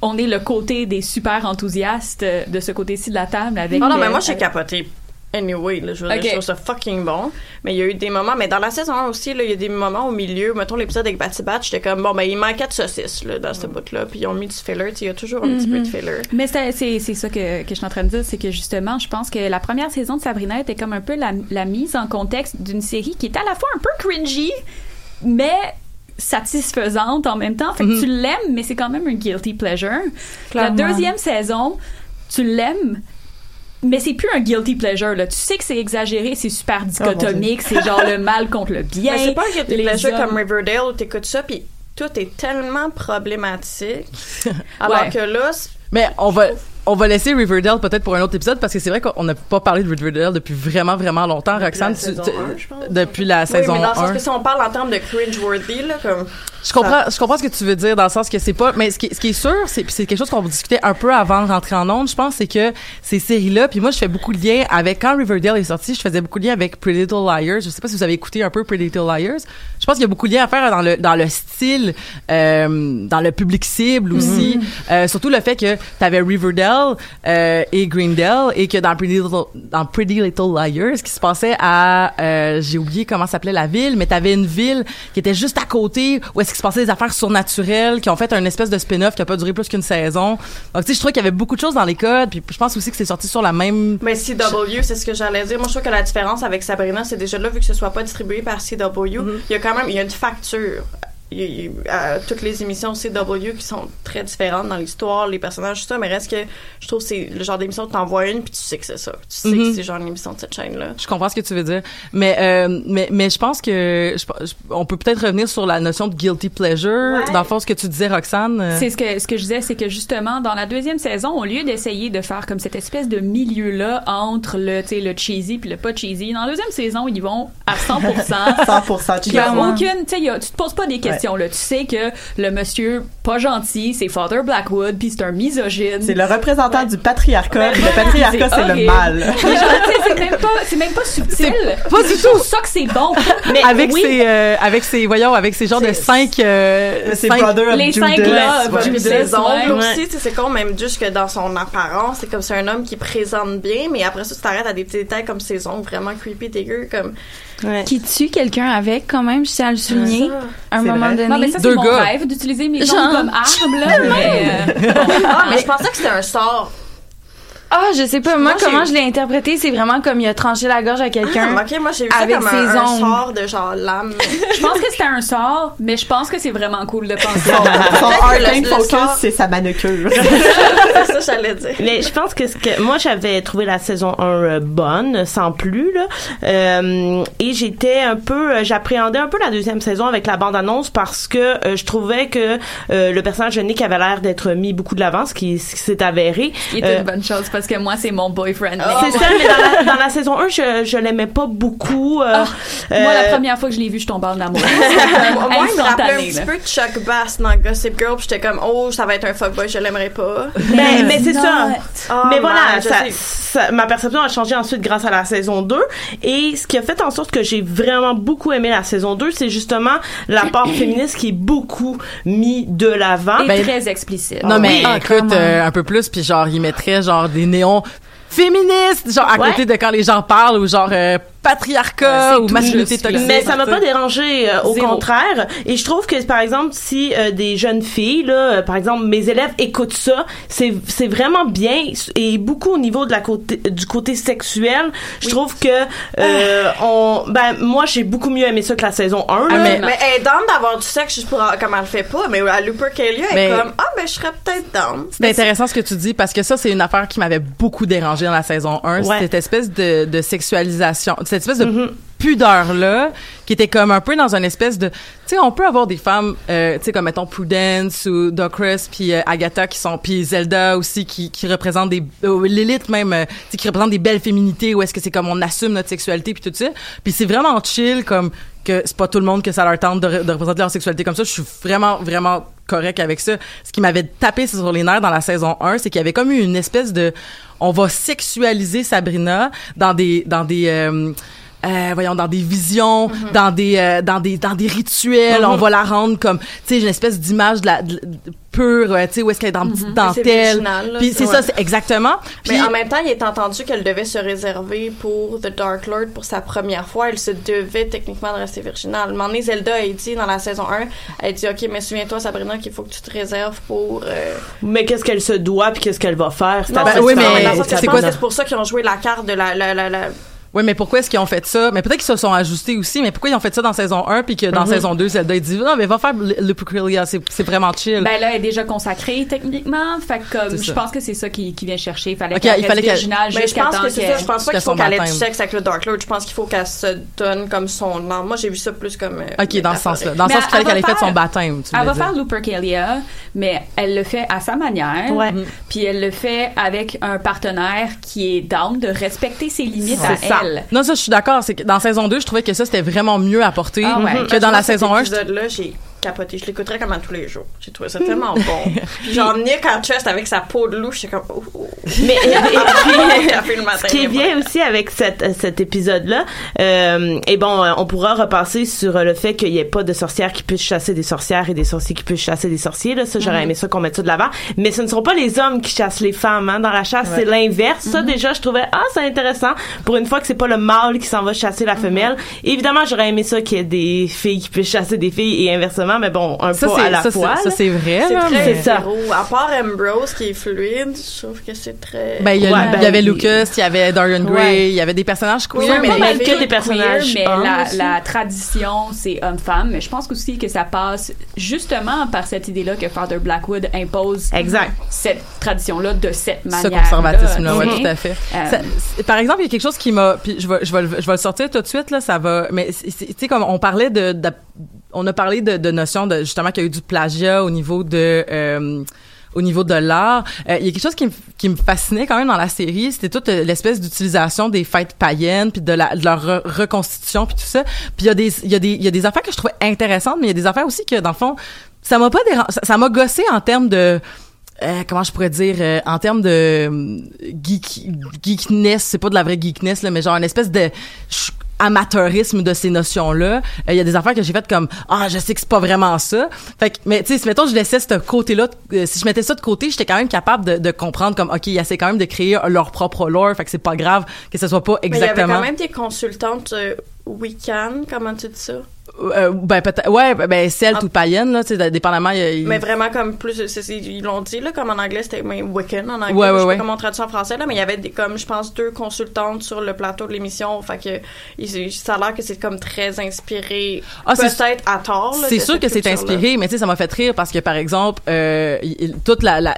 Speaker 8: on est le côté des super enthousiastes euh, de ce côté-ci de la table avec.
Speaker 5: Non, non, mais
Speaker 8: euh,
Speaker 5: moi, j'ai capoté. Anyway, là, je, veux dire,
Speaker 8: Ok.
Speaker 5: je trouve ça fucking bon. Mais il y a eu des moments, mais dans la saison 1 aussi, là, il y a des moments au milieu, mettons l'épisode avec Batty Bat, j'étais comme, bon, ben, il manquait de saucisses, là, dans ce bout-là, puis ils ont mis du filler, il y a toujours un petit peu de filler.
Speaker 8: Mais c'est ça que, que je suis en train de dire, c'est que justement, je pense que la première saison de Sabrina était comme un peu la, la mise en contexte d'une série qui est à la fois un peu cringy, mais satisfaisante en même temps. Fait que tu l'aimes, mais c'est quand même un guilty pleasure.
Speaker 7: Clairement.
Speaker 8: La deuxième saison, tu l'aimes, mais c'est plus un guilty pleasure. Là. Tu sais que c'est exagéré, c'est super dichotomique, c'est genre le mal contre le (laughs) bien.
Speaker 5: Mais c'est pas un guilty
Speaker 8: les
Speaker 5: pleasure
Speaker 8: hommes-
Speaker 5: comme Riverdale où t'écoutes ça, puis tout est tellement problématique. (laughs) alors
Speaker 8: Ouais.
Speaker 5: que là,
Speaker 4: Mais on va on va laisser Riverdale peut-être pour un autre épisode parce que c'est vrai qu'on n'a pas parlé de Riverdale depuis vraiment vraiment longtemps Roxane
Speaker 5: la
Speaker 4: tu-
Speaker 5: saison
Speaker 4: tu-
Speaker 5: 1, je pense.
Speaker 4: depuis la
Speaker 5: oui,
Speaker 4: saison
Speaker 5: mais dans le sens
Speaker 4: 1
Speaker 5: que si on parle en termes de cringe-worthy, là, comme.
Speaker 4: Je comprends, je comprends ce que tu veux dire dans le sens que c'est pas, mais ce qui, ce qui est sûr, c'est, quelque chose qu'on discutait un peu avant de rentrer en onde, je pense, c'est que ces séries-là, puis moi, je fais beaucoup de liens avec, quand Riverdale est sorti, je faisais beaucoup de liens avec Pretty Little Liars. Je sais pas si vous avez écouté un peu Pretty Little Liars. Je pense qu'il y a beaucoup de liens à faire dans le, dans le style, euh, dans le public cible aussi. Euh, surtout le fait que t'avais Riverdale, euh, et Greendale, et que dans Pretty Little, dans Pretty Little Liars, ce qui se passait à, euh, j'ai oublié comment s'appelait la ville, mais t'avais une ville qui était juste à côté, où est-ce qu'il se passait des affaires surnaturelles, qui ont fait un espèce de spin-off qui a pas duré plus qu'une saison. Donc, tu sais, je trouve qu'il y avait beaucoup de choses dans les codes, puis je pense aussi que c'est sorti sur la même...
Speaker 5: Mais CW, c'est ce que j'allais dire. Moi, je trouve que la différence avec Sabrina, c'est déjà là, vu que ce soit pas distribué par CW, il y a quand même, il y a une facture y y a, euh, toutes les émissions CW qui sont très différentes dans l'histoire, les personnages, tout ça, mais reste que je trouve que c'est le genre d'émission que t'envoies une puis tu sais que c'est ça. Tu sais que c'est genre une émission de cette chaîne-là.
Speaker 4: Je comprends ce que tu veux dire, mais euh, mais mais je pense que je- je- on peut peut-être revenir sur la notion de guilty pleasure. Dans le fond, ce que tu disais, Roxane. euh,
Speaker 8: C'est ce que ce que je disais, c'est que justement dans la deuxième saison, au lieu d'essayer de faire comme cette espèce de milieu là entre le le cheesy puis le pas cheesy, dans la deuxième saison ils vont à 100%.
Speaker 6: 100% (laughs)
Speaker 8: Il y a
Speaker 6: clairement.
Speaker 8: aucune, tu sais, tu te poses pas des questions là. Tu sais que le monsieur pas gentil, c'est Father Blackwood, puis c'est un misogyne.
Speaker 6: C'est le représentant du patriarcat. puis le patriarcat, c'est le mal. (laughs)
Speaker 8: C'est même pas, c'est même pas subtil.
Speaker 4: pas du
Speaker 8: C'est
Speaker 4: tout.
Speaker 8: pour ça que c'est bon. (laughs)
Speaker 4: mais avec ses euh, avec ses voyons avec ces genres de cinq euh,
Speaker 6: C'est
Speaker 4: cinq-
Speaker 6: Brother
Speaker 8: les cinq
Speaker 5: une
Speaker 8: Judas, ouais.
Speaker 5: aussi, c'est con même juste que dans son apparence, c'est comme c'est un homme qui présente bien, mais après ça tu t'arrêtes à des petits détails comme ses ongles vraiment creepy, dégueu, comme
Speaker 7: Qui tue quelqu'un avec, quand même, je tiens à le souligner. À un moment
Speaker 6: vrai.
Speaker 7: donné.
Speaker 8: Non, mais ça, c'est
Speaker 4: Deux
Speaker 8: mon
Speaker 4: gars.
Speaker 8: rêve d'utiliser mes
Speaker 7: Genre.
Speaker 8: jambes comme arme, là. (laughs) mais, euh, bon, (laughs)
Speaker 5: Ah, mais je pensais que c'était un sort.
Speaker 7: Ah, je sais pas. Moi, comment je l'ai interprété, c'est vraiment comme il a tranché la gorge à quelqu'un.
Speaker 5: Ah, ok, moi j'ai vu ça
Speaker 7: avec
Speaker 5: comme
Speaker 7: ses
Speaker 5: un, un
Speaker 7: ongles.
Speaker 5: sort de genre lame.
Speaker 8: je pense que c'était un sort, mais je pense que c'est vraiment cool de penser.
Speaker 6: Son
Speaker 5: le
Speaker 6: focus, c'est sa manucure. (laughs)
Speaker 5: c'est ça j'allais dire.
Speaker 9: Mais je pense que ce que moi j'avais trouvé la saison 1 euh, bonne sans plus là Euh, et j'étais un peu euh, j'appréhendais un peu la deuxième saison avec la bande annonce parce que euh, je trouvais que euh, le personnage de Nick avait l'air d'être mis beaucoup de l'avant ce qui, s'est avéré
Speaker 8: Ce qui est
Speaker 9: Euh,
Speaker 8: une bonne chose parce que moi, c'est mon boyfriend.
Speaker 9: c'est ça mais dans la, dans la saison 1 je, je l'aimais pas beaucoup euh,
Speaker 8: Moi, la
Speaker 9: euh,
Speaker 8: première fois que je l'ai vu, je tombe en amour. (laughs)
Speaker 5: Moi, il me rappelait un petit peu de Chuck Bass dans Gossip Girl, puis j'étais comme, oh, ça va être un fuckboy, je l'aimerais pas.
Speaker 9: mais, mais c'est
Speaker 8: not.
Speaker 9: ça.
Speaker 5: Oh,
Speaker 9: mais voilà,
Speaker 5: man, je
Speaker 9: ça,
Speaker 5: sais.
Speaker 9: ça- ma perception a changé ensuite grâce à la saison 2. Et ce qui a fait en sorte que j'ai vraiment beaucoup aimé la saison 2, c'est justement l'apport (coughs) féministe qui est beaucoup mis de l'avant.
Speaker 8: Et
Speaker 4: Ben,
Speaker 8: très explicite.
Speaker 4: Non, mais
Speaker 7: Ah,
Speaker 4: écoute, euh, un peu plus, puis genre, il mettrait genre des néons féministes, genre à
Speaker 9: Ouais.
Speaker 4: côté de quand les gens parlent, ou genre euh, patriarcat,
Speaker 8: Ouais,
Speaker 4: ou masculinité toxique.
Speaker 9: Mais ça m'a pas dérangé, euh, au
Speaker 8: Zéro.
Speaker 9: contraire. Et je trouve que, par exemple, si euh, des jeunes filles, là, euh, par exemple, mes élèves écoutent ça, c'est c'est vraiment bien et beaucoup au niveau de la côté du côté sexuel. Je trouve que euh, on, ben moi j'ai beaucoup mieux aimé ça que la saison 1.
Speaker 4: Ah,
Speaker 9: là.
Speaker 4: mais-
Speaker 5: Mais elle est d'avoir du sexe juste pour, comme elle le fait pas, mais à Looper Kelly, elle est comme, ah, ben, je serais peut-être down.
Speaker 4: C'est intéressant ce que tu dis parce que ça c'est une affaire qui m'avait beaucoup dérangé dans la saison 1,
Speaker 9: Ouais.
Speaker 4: cette espèce de, de sexualisation, cette espèce
Speaker 9: Mhm.
Speaker 4: pudeur là qui était comme un peu dans une espèce de tu sais on peut avoir des femmes euh, tu sais comme mettons Prudence ou Docris puis euh, Agatha qui sont puis Zelda aussi qui qui représentent des euh, l'élite même euh, tu sais qui représentent des belles féminités où est-ce que c'est comme on assume notre sexualité puis tout ça. Puis c'est vraiment chill comme que c'est pas tout le monde que ça leur tente de, de représenter leur sexualité comme ça. Je suis vraiment vraiment correct avec ça. Ce qui m'avait tapé sur les nerfs dans la saison 1 c'est qu'il y avait comme eu une espèce de on va sexualiser Sabrina dans des dans des euh, euh, voyons dans des visions,
Speaker 5: Mm-hmm.
Speaker 4: dans des euh, dans des dans des rituels, on va la rendre comme tu sais une espèce d'image de la de- de- pure, euh, tu sais où est-ce qu'elle est dans une petite
Speaker 5: Mm-hmm. C'est
Speaker 4: dentelle. Puis c'est
Speaker 5: ouais.
Speaker 4: ça, c'est exactement. Puis
Speaker 5: Mais en même temps, il est entendu qu'elle devait se réserver pour The Dark Lord pour sa première fois. Elle se devait techniquement de rester virginale. À un moment donné, Zelda a dit dans la saison 1, elle dit, OK, mais souviens-toi, Sabrina, qu'il faut que tu te réserves pour... euh,
Speaker 9: Mais qu'est-ce qu'elle se doit puis qu'est-ce qu'elle va faire? C'est
Speaker 5: Non,
Speaker 4: ben oui, mais quoi
Speaker 5: c'est pour ça qu'ils ont joué la carte de la... la, la, la-
Speaker 4: Oui, mais pourquoi est-ce qu'ils ont fait ça? Mais peut-être qu'ils se sont ajustés aussi, mais pourquoi ils ont fait ça dans saison 1 puis que dans
Speaker 9: Mhm.
Speaker 4: saison 2, Zelda, il dit, non, mais va faire Pucrelia, c'est c'est vraiment chill.
Speaker 8: Ben là, elle est déjà consacrée techniquement. Fait que comme, je
Speaker 4: ça.
Speaker 8: pense que c'est ça qui, qui vient chercher. Fallait
Speaker 4: Ok,
Speaker 8: qu'elle
Speaker 4: il fallait qu'elle-
Speaker 5: je pense que c'est ça. Je pense pas qu'il faut qu'elle ait du sexe avec le Dark Lord. Je pense qu'il faut qu'elle se donne comme son nom. Moi, j'ai vu ça plus comme... euh,
Speaker 4: OK, dans ce sens-là. Dans le sens qu'il fallait
Speaker 8: elle
Speaker 4: qu'elle ait fait son baptême, tu
Speaker 8: Elle va
Speaker 4: dire.
Speaker 8: faire Lupercalia, mais elle le fait à sa manière.
Speaker 9: Ouais.
Speaker 8: Puis elle le fait avec un partenaire qui est down de respecter ses limites à
Speaker 9: C'est
Speaker 4: Non, ça, je suis d'accord. C'est que dans saison 2, je trouvais que ça, c'était vraiment mieux apporté
Speaker 8: Ah ouais.
Speaker 4: que dans la saison 1. je-
Speaker 5: épisode-là, j'ai capoté. Je l'écouterais comme à tous les jours. J'ai trouvé ça (laughs) tellement bon. Puis genre, Nick en chest avec sa peau de loup, j'étais comme... Oh, oh.
Speaker 9: Mais (laughs) et- puis,
Speaker 5: Café le matin,
Speaker 9: ce qui est bien aussi avec cette, cet épisode-là, euh, et bon, euh, on pourra repasser sur euh, le fait qu'il n'y ait pas de sorcières qui puissent chasser des sorcières et des sorciers qui puissent chasser des sorciers. Là, ça, j'aurais
Speaker 5: Mhm.
Speaker 9: aimé ça qu'on mette ça de l'avant. Mais ce ne sont pas les hommes qui chassent les femmes. Hein. Dans la chasse, c'est l'inverse.
Speaker 5: Mhm.
Speaker 9: Ça, déjà, je trouvais ah, c'est intéressant. Pour une fois que c'est pas le mâle qui s'en va chasser
Speaker 5: Mhm.
Speaker 9: la femelle. Évidemment, j'aurais aimé ça qu'il y ait des filles qui puissent chasser des filles et inversement. Mais bon, un
Speaker 4: Ça,
Speaker 9: pas
Speaker 4: c'est-
Speaker 9: à la
Speaker 4: ça, c'est-
Speaker 9: fois.
Speaker 4: ça,
Speaker 9: là.
Speaker 4: c'est vrai,
Speaker 5: C'est
Speaker 4: là.
Speaker 5: très
Speaker 9: C'est ça.
Speaker 5: hétéro. À part Ambrose qui est fluide, je trouve que c'est très.
Speaker 4: Ben, il y, a-
Speaker 9: Ouais,
Speaker 4: il y
Speaker 9: ben,
Speaker 4: avait
Speaker 9: il-
Speaker 4: Lucas, il y avait Dorian Gray,
Speaker 9: Ouais.
Speaker 4: il y avait des personnages queer, mais
Speaker 5: les
Speaker 9: mal
Speaker 5: filles
Speaker 9: que des personnages
Speaker 8: mais la, tradition, c'est homme-femme. Mais je pense aussi que ça passe justement par cette idée-là que Father Blackwood impose
Speaker 9: Exact.
Speaker 8: cette tradition-là de cette
Speaker 4: ce
Speaker 8: manière.
Speaker 4: conservatisme-là, ouais,
Speaker 8: Mhm.
Speaker 4: tout à fait.
Speaker 8: Euh,
Speaker 4: par exemple, il y a quelque chose qui m'a, puis je vais, je vais, le- je vais le sortir tout de suite là, ça va. Mais tu sais, comme on parlait de, de- on a parlé de, de notions de justement qu'il y a eu du plagiat au niveau de. euh, au niveau de l'art, Euh, il y a quelque chose qui me, qui me fascinait quand même dans la série, c'était toute euh, l'espèce d'utilisation des fêtes païennes, puis de, la, de leur re- reconstitution, puis tout ça. Puis il y a des, il y a des, il y a des affaires que je trouvais intéressantes, mais il y a des affaires aussi que dans le fond, ça m'a pas ça m'a gossé en termes de euh, comment je pourrais dire euh, en termes de euh, geek, geekness c'est pas de la vraie geekness là mais genre une espèce de ch- amateurisme de ces notions là il y a des affaires que j'ai faites comme ah je sais que c'est pas vraiment ça fait que mais tu sais si mettons je laissais ce côté là si je mettais ça de côté j'étais quand même capable de, de comprendre comme ok ils essaient quand même de créer leur propre lore fait que c'est pas grave que ce soit pas
Speaker 5: Mais il y avait
Speaker 4: exactement
Speaker 5: quand même des consultantes euh, Wiccan, comment tu dis ça?
Speaker 4: Euh, ben peut-être ouais ben celte ou païenne là tu sais dépendamment il y a- il-
Speaker 5: Mais vraiment comme plus, ils l'ont dit là, comme en anglais c'était mais Wiccan en anglais.
Speaker 4: Ouais,
Speaker 5: je
Speaker 4: ouais,
Speaker 5: sais
Speaker 4: ouais.
Speaker 5: pas comment on traduit en français là, mais il y avait des, comme je pense deux consultantes sur le plateau de l'émission, fait que ça a l'air que c'est comme très inspiré,
Speaker 4: Ah, c'est-
Speaker 5: peut-être à tort. là,
Speaker 4: C'est sûr que c'est inspiré, mais tu sais, ça m'a fait rire parce que, par exemple, euh, toute la, la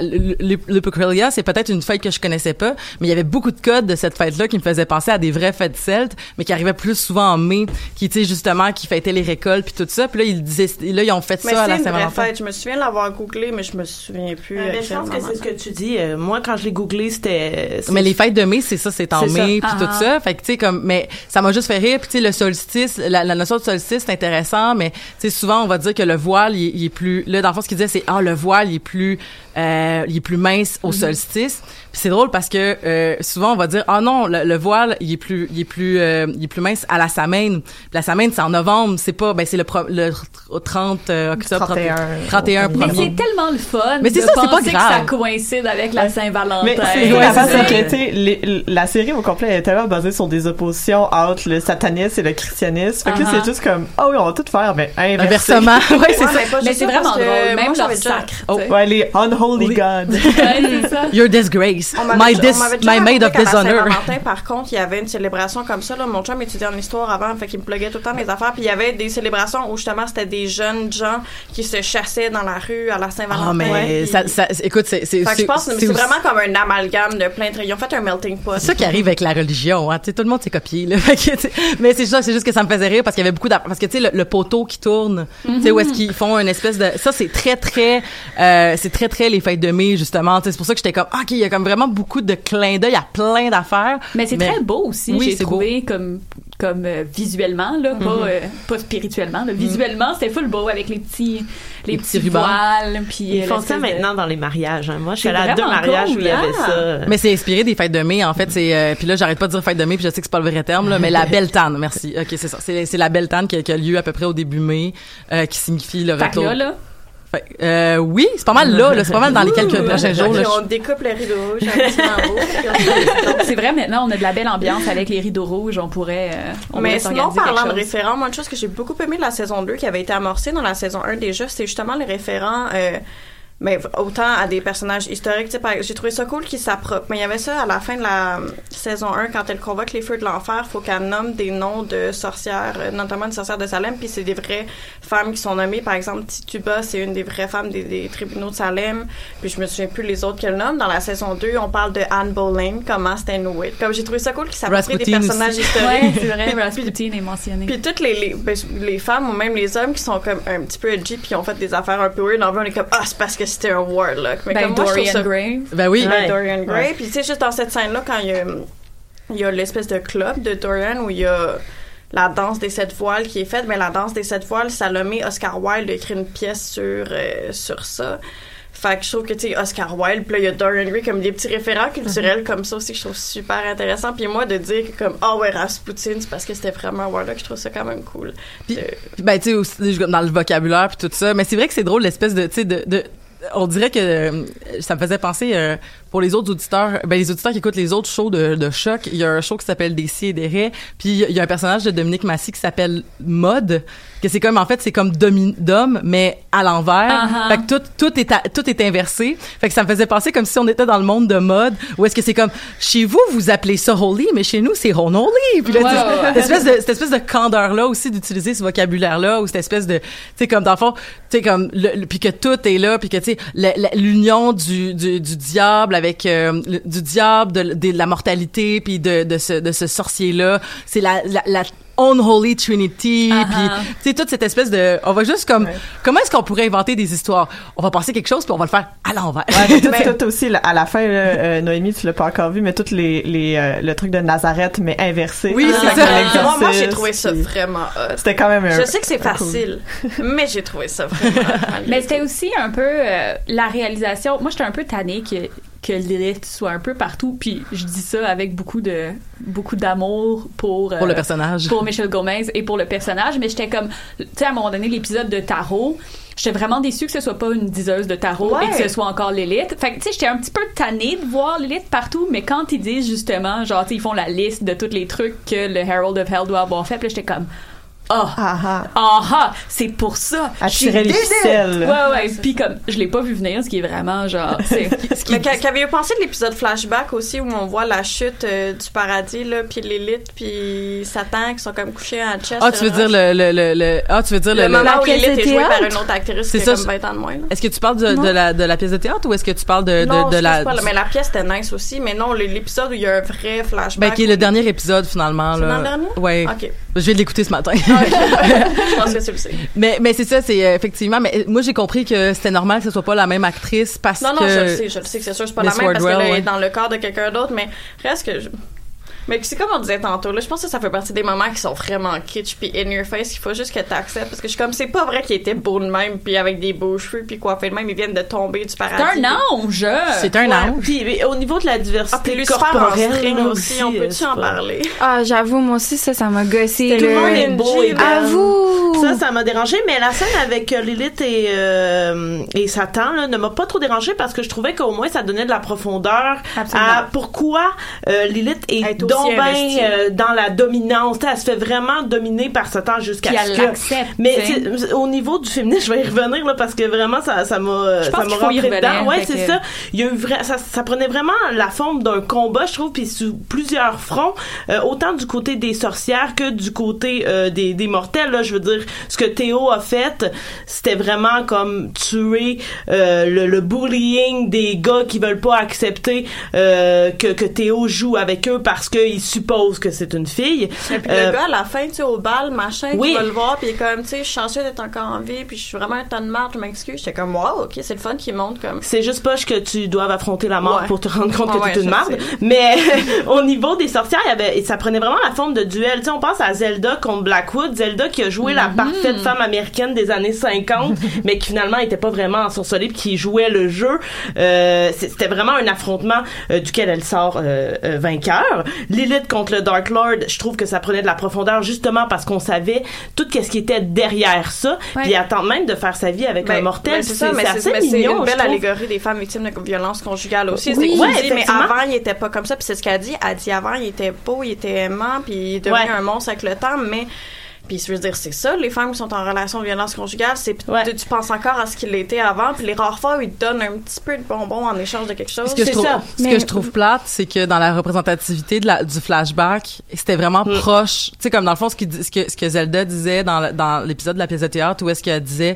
Speaker 4: c'est peut-être une fête que je connaissais pas, mais il y avait beaucoup de codes de cette fête-là qui me faisaient penser à des vraies fêtes celtes, mais qui arrivaient plus souvent en mai, qui, tu sais, justement, qui fêtaient les récoltes puis tout ça. Puis là, ils disaient, là, ils ont fait
Speaker 5: Mais
Speaker 4: ça à la Saint-Valentin.
Speaker 5: fête. Je me souviens de l'avoir googlé, mais je me souviens plus.
Speaker 9: Euh,
Speaker 5: à
Speaker 9: mais je pense que c'est ce que tu dis. Euh, moi, quand je l'ai googlé, c'était.
Speaker 4: Mais les fêtes de mai, c'est ça, c'est en mai puis
Speaker 9: Ah.
Speaker 4: tout ça. Fait que tu sais comme mais ça m'a juste fait rire puis tu sais le solstice, la, la notion de solstice c'est intéressant mais tu sais souvent on va dire que le voile il, est- il est plus là dans le fond ce qu'il disait c'est ah le voile il est plus euh, il est plus mince au
Speaker 9: Mhm.
Speaker 4: solstice. C'est drôle parce que euh, souvent on va dire ah non le, le voile il est plus il est plus euh, il est plus mince à la Samhain. Puis la Samhain c'est en novembre, c'est pas ben c'est le, pro- le tr- 30 euh, octobre
Speaker 6: 31.
Speaker 4: 31
Speaker 8: Mais c'est tellement le fun
Speaker 4: Mais c'est ça, c'est pas
Speaker 8: penser que ça
Speaker 4: grave.
Speaker 8: coïncide avec la Saint-Valentin.
Speaker 6: Mais c'est
Speaker 4: Ouais,
Speaker 6: la
Speaker 4: c'est ça.
Speaker 6: que, tu sais, les- la série au complet est tellement basée sur des oppositions entre le satanisme et le christianisme. Fait que là,
Speaker 8: Uh-huh.
Speaker 6: c'est juste comme, ah oui, on va tout faire, mais inversé.
Speaker 4: Inversement. (laughs) ouais, c'est
Speaker 5: Ouais,
Speaker 4: ça.
Speaker 5: mais
Speaker 8: c'est
Speaker 5: ça,
Speaker 8: vraiment drôle, même
Speaker 5: déjà-
Speaker 8: sacre.
Speaker 4: Oh.
Speaker 6: Ouais, les unholy
Speaker 4: Oui.
Speaker 6: gods. (laughs)
Speaker 8: Ouais, c'est ça. (laughs)
Speaker 4: Your disgrace.
Speaker 5: M'avait
Speaker 4: My dis my maid of dishonor.
Speaker 5: Par contre, il y avait une célébration comme ça. Là. Mon chum étudiait en histoire avant, fait qu'il me pluguait tout le temps mes affaires. Puis il y avait des célébrations où justement c'était des jeunes gens qui se chassaient dans la rue à la Saint-Valentin.
Speaker 4: Ah, mais
Speaker 5: Ouais,
Speaker 4: ça, écoute, c'est,
Speaker 5: je pense c'est vraiment comme un amalgame de plein de. Ils ont fait un melting pot.
Speaker 4: C'est ça qui arrive avec la religion, hein. Tout le monde s'est copié, là. (laughs) Mais c'est c'est juste que ça me faisait rire parce qu'il y avait beaucoup d'affaires. Parce que, tu sais, le, le poteau qui tourne, tu sais, où est-ce qu'ils font une espèce de, ça, c'est très, très, euh, c'est très, très les fêtes de mai, justement. C'est pour ça que j'étais comme, ah, OK, il y a comme vraiment beaucoup de clins d'œil à plein d'affaires.
Speaker 8: Mais c'est très beau aussi,
Speaker 4: Oui,
Speaker 8: j'ai
Speaker 4: c'est
Speaker 8: trouvé comme comme euh, visuellement là, pas
Speaker 4: Mhm.
Speaker 8: euh, pas spirituellement, là. visuellement c'était full beau avec les petits les,
Speaker 4: Les
Speaker 8: petits,
Speaker 4: petits
Speaker 8: voiles puis
Speaker 9: Ils
Speaker 8: euh,
Speaker 9: font ça
Speaker 8: de-
Speaker 9: maintenant dans les mariages. hein. Moi, je suis allée à deux mariages où il y
Speaker 8: cool,
Speaker 9: avait
Speaker 8: hein?
Speaker 9: ça.
Speaker 4: Mais c'est inspiré des fêtes de mai, en fait. C'est euh, puis là, j'arrête pas de dire fête de mai, puis je sais que c'est pas le vrai terme, là, mais la belle tanne. Merci. Ok, c'est ça. C'est, c'est la belle tanne qui, a- qui a lieu à peu près au début mai, euh, qui signifie le
Speaker 8: Fait que
Speaker 4: retour.
Speaker 8: là, là,
Speaker 4: Fait- euh, oui, c'est pas mal là, là. C'est pas mal dans les quelques
Speaker 5: Ouh,
Speaker 4: prochains jours. Là,
Speaker 5: on découpe les rideaux rouges, (laughs)
Speaker 8: c'est vrai maintenant on a de la belle ambiance avec les rideaux rouges, on pourrait euh, on
Speaker 5: Mais
Speaker 8: pourrait
Speaker 5: sinon, parlant de référents, moi, une chose que j'ai beaucoup aimé de la saison 2 qui avait été amorcée dans la saison 1 déjà, c'est justement les référents. euh, mais autant à des personnages historiques, tu sais, par- j'ai trouvé ça cool qu'ils s'approprient. Mais il y avait ça à la fin de la euh, saison 1, quand elle convoque les feux de l'enfer, faut qu'elle nomme des noms de sorcières, euh, notamment une sorcière de Salem, puis c'est des vraies femmes qui sont nommées. Par exemple, Tituba, c'est une des vraies femmes des, des tribunaux de Salem, puis je me souviens plus les autres qu'elle nomme. Dans la saison 2, on parle de Anne Boleyn, comment c'était. Comme j'ai trouvé ça cool qu'ils s'approprient des personnages
Speaker 4: aussi.
Speaker 5: historiques.
Speaker 8: Ouais, c'est vrai, Rasputin est mentionné.
Speaker 5: Puis toutes les, les, ben, les femmes ou même les hommes qui sont comme un petit peu edgy puis qui ont fait des affaires un peu weird, en vrai, on est comme ah c'est parce que c'était un warlock. Mais
Speaker 8: Ben,
Speaker 5: comme moi, je trouve
Speaker 8: Dorian
Speaker 5: ça-
Speaker 8: Gray.
Speaker 4: Ben oui.
Speaker 5: Ben,
Speaker 9: Ouais.
Speaker 5: Dorian Gray.
Speaker 9: Ouais.
Speaker 5: Puis tu sais juste dans cette scène là quand il y a il y a l'espèce de club de Dorian où il y a la danse des sept voiles qui est faite, mais la danse des sept voiles, Salomé Oscar Wilde a écrit une pièce sur euh, sur ça. Fait que je trouve que, tu sais, Oscar Wilde, puis là, il y a Dorian Gray, comme des petits référents culturels
Speaker 4: Mhm.
Speaker 5: comme ça aussi, que je trouve super intéressant. Puis moi, de dire que, comme, ah ouais, Rasputin, c'est parce que c'était vraiment un warlock, je trouve ça quand même cool.
Speaker 4: Puis,
Speaker 5: Euh,
Speaker 4: ben tu sais aussi dans le vocabulaire puis tout ça, mais c'est vrai que c'est drôle l'espèce de tu sais de, de on dirait que euh, ça me faisait penser euh, pour les autres auditeurs, ben les auditeurs qui écoutent les autres shows de, de choc, il y a un show qui s'appelle Des si et des raies, puis il y a un personnage de Dominique Massy qui s'appelle Mode, que c'est comme en fait c'est comme Dom mais à l'envers.
Speaker 8: Uh-huh.
Speaker 4: Fait que tout tout est à- tout est inversé. Fait que ça me faisait penser comme si on était dans le monde de mode où est-ce que c'est comme chez vous vous appelez ça holy mais chez nous c'est Ronoli. Puis là
Speaker 8: ouais.
Speaker 4: cette espèce de cette espèce de candeur là aussi d'utiliser ce vocabulaire là ou cette espèce de tu sais comme dans le fond tu sais comme le, le- puis que tout est là puis que tu l'union du, du diable avec euh, le- du diable de, la mortalité puis de de ce de ce sorcier là c'est la unholy trinity
Speaker 8: Uh-huh.
Speaker 4: puis tu sais toute cette espèce de on va juste comme comment est-ce qu'on pourrait inventer des histoires? On va passer quelque chose puis on va le faire à l'envers
Speaker 6: Ouais, tout, (laughs) tout, tout aussi, à la fin, là, euh, Noémie, tu l'as pas encore vu, mais toutes les, les, euh, le truc de Nazareth, mais inversé.
Speaker 4: Oui,
Speaker 6: Ah,
Speaker 4: c'est ça.
Speaker 5: Moi, moi j'ai trouvé ça
Speaker 6: puis
Speaker 5: vraiment.
Speaker 6: C'était quand même un-
Speaker 5: Je sais que c'est
Speaker 6: cool.
Speaker 5: facile, (laughs) mais j'ai trouvé ça vraiment.
Speaker 8: Mais c'était aussi un peu euh, la réalisation. Moi, j'étais un peu tannée que que Lilith soit un peu partout. Puis je dis ça avec beaucoup de beaucoup d'amour pour euh,
Speaker 4: Pour le personnage.
Speaker 8: pour Michelle Gomez et pour le personnage. Mais j'étais comme, tu sais, à un moment donné, l'épisode de tarot. J'étais vraiment déçue que ce soit pas une diseuse de tarot
Speaker 5: Ouais.
Speaker 8: et que ce soit encore Lilith. Fait que, tu sais, j'étais un petit peu tannée de voir Lilith partout, mais quand ils disent justement, genre, tu sais, ils font la liste de tous les trucs que le Herald of Hell doit avoir fait, puis là, j'étais comme, ah,
Speaker 6: ah,
Speaker 8: ah, c'est pour ça.
Speaker 6: Tirait les ficelles.
Speaker 8: Ouais, ouais. Puis comme, je l'ai pas vu venir, ce qui est vraiment genre, c'est, ce qui,
Speaker 5: Mais qu'a- qu'avez-vous pensé de l'épisode flashback aussi où on voit la chute euh, du paradis là, puis Lilith puis Satan qui sont comme couchés en chest.
Speaker 4: ah tu veux dire le le le, le- ah tu veux dire
Speaker 5: le,
Speaker 4: le,
Speaker 5: moment où Lilith est jouée par une autre actrice
Speaker 4: C'est
Speaker 5: qui
Speaker 4: ça,
Speaker 5: a comme
Speaker 4: je-
Speaker 5: 20 ans de moins. là.
Speaker 4: est-ce que tu parles de, la de la pièce de théâtre ou est-ce que tu parles de de,
Speaker 5: non,
Speaker 4: de
Speaker 5: je
Speaker 4: la
Speaker 5: mais la pièce était nice aussi, mais non, l'épisode où il y a un vrai flashback.
Speaker 4: ben qui est le dernier épisode finalement
Speaker 5: C'est
Speaker 4: là
Speaker 5: dans le dernier?
Speaker 4: ouais
Speaker 5: Ok.
Speaker 4: je viens de l'écouter ce matin (laughs)
Speaker 5: je pense que tu le sais.
Speaker 4: mais mais c'est ça c'est euh, effectivement mais euh, moi j'ai compris que c'était normal que ce soit pas la même actrice parce
Speaker 5: Non, non,
Speaker 4: que
Speaker 5: je le sais, je le sais que c'est sûr, c'est pas la même parce
Speaker 4: ouais.
Speaker 5: est dans le corps de quelqu'un d'autre, mais reste que je- Mais c'est comme on disait tantôt, là, je pense que ça fait partie des moments qui sont vraiment kitsch puis in your face, qu'il faut juste que t'acceptes parce que je suis comme, c'est pas vrai qu'il était beau de même puis avec des beaux cheveux puis coiffé de même, ils viennent de tomber du paradis.
Speaker 8: c'est un ange!
Speaker 4: c'est un
Speaker 5: Ouais.
Speaker 4: ange
Speaker 9: Puis au niveau de la
Speaker 5: Ah,
Speaker 9: diversité
Speaker 5: en
Speaker 9: corporelle
Speaker 5: string
Speaker 9: là,
Speaker 5: aussi, on
Speaker 9: euh,
Speaker 5: peut-tu
Speaker 9: c'est
Speaker 5: en parler?
Speaker 7: Ah, j'avoue, moi aussi, ça, ça m'a gossé.
Speaker 9: Tout le
Speaker 7: là.
Speaker 9: monde est beau et belle.
Speaker 7: Avoue!
Speaker 9: Ça, ça m'a dérangé, mais la scène avec euh, Lilith et, euh, et Satan là, ne m'a pas trop dérangé parce que je trouvais qu'au moins ça donnait de la profondeur
Speaker 8: Absolument.
Speaker 9: à pourquoi euh, Lilith est
Speaker 5: aussi
Speaker 9: donc ben,
Speaker 5: investie.
Speaker 9: euh, dans la dominance. Elle se fait vraiment dominer par Satan jusqu'à ce que... Mais au niveau du féminisme, (laughs) je vais y revenir là, parce que vraiment ça ça m'a
Speaker 8: Je
Speaker 9: ça m'a rentré dedans. Ouais, c'est
Speaker 8: que-
Speaker 9: ça. Il y a eu ça, ça prenait vraiment la forme d'un combat, je trouve, puis sous plusieurs fronts, euh, autant du côté des sorcières que du côté euh, des, des mortels. Là, je veux dire, ce que Théo a fait, c'était vraiment comme tuer euh, le, le bullying des gars qui veulent pas accepter euh, que, que Théo joue avec eux parce qu'ils supposent que c'est une fille.
Speaker 5: Et puis
Speaker 9: Euh,
Speaker 5: le gars, à la fin, tu sais, au bal, machin,
Speaker 9: oui.
Speaker 5: qui va le voir, puis il est comme, tu sais, je suis chanceux d'être encore en vie, puis je suis vraiment un ton de marde, je m'excuse. J'étais comme, wow, ok, c'est le fun qui monte comme.
Speaker 9: C'est juste pas que tu dois affronter la mort
Speaker 5: Ouais.
Speaker 9: pour te rendre compte
Speaker 5: Ouais,
Speaker 9: que
Speaker 5: ouais,
Speaker 9: t'es une
Speaker 5: je
Speaker 9: marde. Mais (laughs) au niveau des sorcières, il y avait, ça prenait vraiment la forme de duel. Tu sais, on pense à Zelda contre Blackwood. Zelda qui a joué la parfaite femme américaine des années 50, (laughs) mais qui finalement était pas vraiment ensorcelée puis qui jouait le jeu. Euh, C'était vraiment un affrontement euh, duquel elle sort euh, euh, vainqueur. Lilith contre le Dark Lord, je trouve que ça prenait de la profondeur justement parce qu'on savait tout ce qui était derrière ça.
Speaker 8: Ouais.
Speaker 9: Puis elle tente même de faire sa vie avec un
Speaker 5: Ben,
Speaker 9: mortel.
Speaker 5: ben,
Speaker 9: puis
Speaker 5: c'est ça, mais c'est
Speaker 9: mignon,
Speaker 5: une belle allégorie des femmes victimes de violence conjugale aussi.
Speaker 9: Oui, ouais,
Speaker 5: dit, mais avant, il était pas comme ça. Puis c'est ce qu'elle dit. Elle dit avant, il était beau, il était aimant, puis il est devenu
Speaker 9: Ouais.
Speaker 5: un monstre avec le temps, mais. Puis je veux dire, c'est ça, les femmes qui sont en relation de violence conjugale, c'est
Speaker 9: Ouais.
Speaker 5: tu, tu penses encore à ce qu'il était avant, puis les rares fois où ils te donnent un petit peu de bonbons en échange de quelque chose.
Speaker 4: Ce que, je
Speaker 9: C'est
Speaker 4: trouve,
Speaker 9: ça.
Speaker 4: ce
Speaker 7: Mais-
Speaker 4: que je trouve plate, c'est que dans la représentativité de la, du flashback, c'était vraiment
Speaker 9: Mm.
Speaker 4: proche. Tu sais, comme dans le fond, ce, ce, que, ce que Zelda disait dans, dans l'épisode de la pièce de théâtre, où est-ce qu'elle disait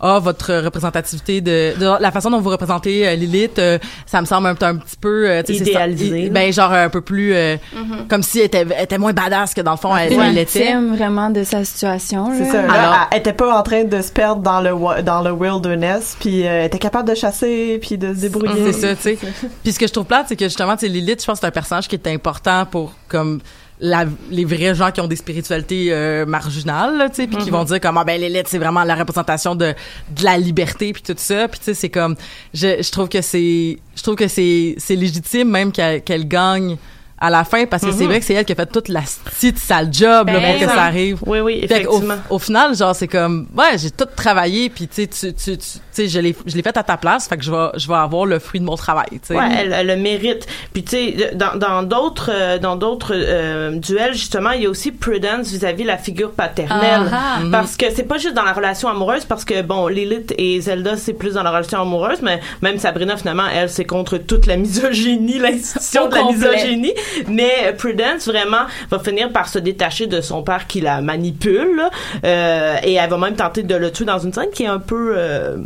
Speaker 4: ah votre représentativité de, de la façon dont vous représentez euh, Lilith euh, ça me semble un, un petit peu euh, tu sais, c'est ça-
Speaker 9: Idéalisé,
Speaker 4: ben genre un peu plus euh,
Speaker 5: Mm-hmm.
Speaker 4: comme si elle était, elle était moins badass que dans le fond elle,
Speaker 7: Ouais.
Speaker 4: elle
Speaker 7: Victime vraiment de sa situation.
Speaker 6: C'est
Speaker 7: là.
Speaker 6: ça. Là,
Speaker 4: Alors-
Speaker 6: elle était pas en train de se perdre dans le dans le wilderness, puis euh, elle était capable de chasser, puis de se débrouiller.
Speaker 4: C'est ça, tu sais. Puis ce que je trouve plate, c'est que justement, tu sais, Lilith, je pense que c'est un personnage qui est important pour comme la, les vrais gens qui ont des spiritualités euh, marginales, tu sais, puis qui vont dire comme ah ben Lilith, c'est vraiment la représentation de de la liberté puis tout ça, puis tu sais, c'est comme je, je trouve que c'est je trouve que c'est c'est légitime même qu'elle qu'elle gagne à la fin parce que c'est
Speaker 9: Mhm.
Speaker 4: vrai que c'est elle qui a fait toute la petite sale job là,
Speaker 9: Ben,
Speaker 4: pour que
Speaker 9: oui.
Speaker 4: ça arrive.
Speaker 9: Oui, oui, effectivement.
Speaker 4: Au, final, genre c'est comme ouais, j'ai tout travaillé puis tu sais tu tu tu tu sais je l'ai je l'ai fait à ta place, fait que je vais je vais avoir le fruit de mon travail, tu sais.
Speaker 9: Ouais, elle, elle le mérite. Puis tu sais, dans dans d'autres euh, dans d'autres euh, duels justement, il y a aussi prudence vis-à-vis la figure paternelle,
Speaker 8: Ah, ah.
Speaker 9: parce que c'est pas juste dans la relation amoureuse, parce que bon, Lilith et Zelda c'est plus dans la relation amoureuse, mais même Sabrina finalement, elle c'est contre toute la misogynie, (laughs) l'institution de la
Speaker 8: complet.
Speaker 9: misogynie. Mais Prudence vraiment va finir par se détacher de son père qui la manipule, là. Euh, et elle va même tenter de le tuer dans une scène qui est un peu, euh,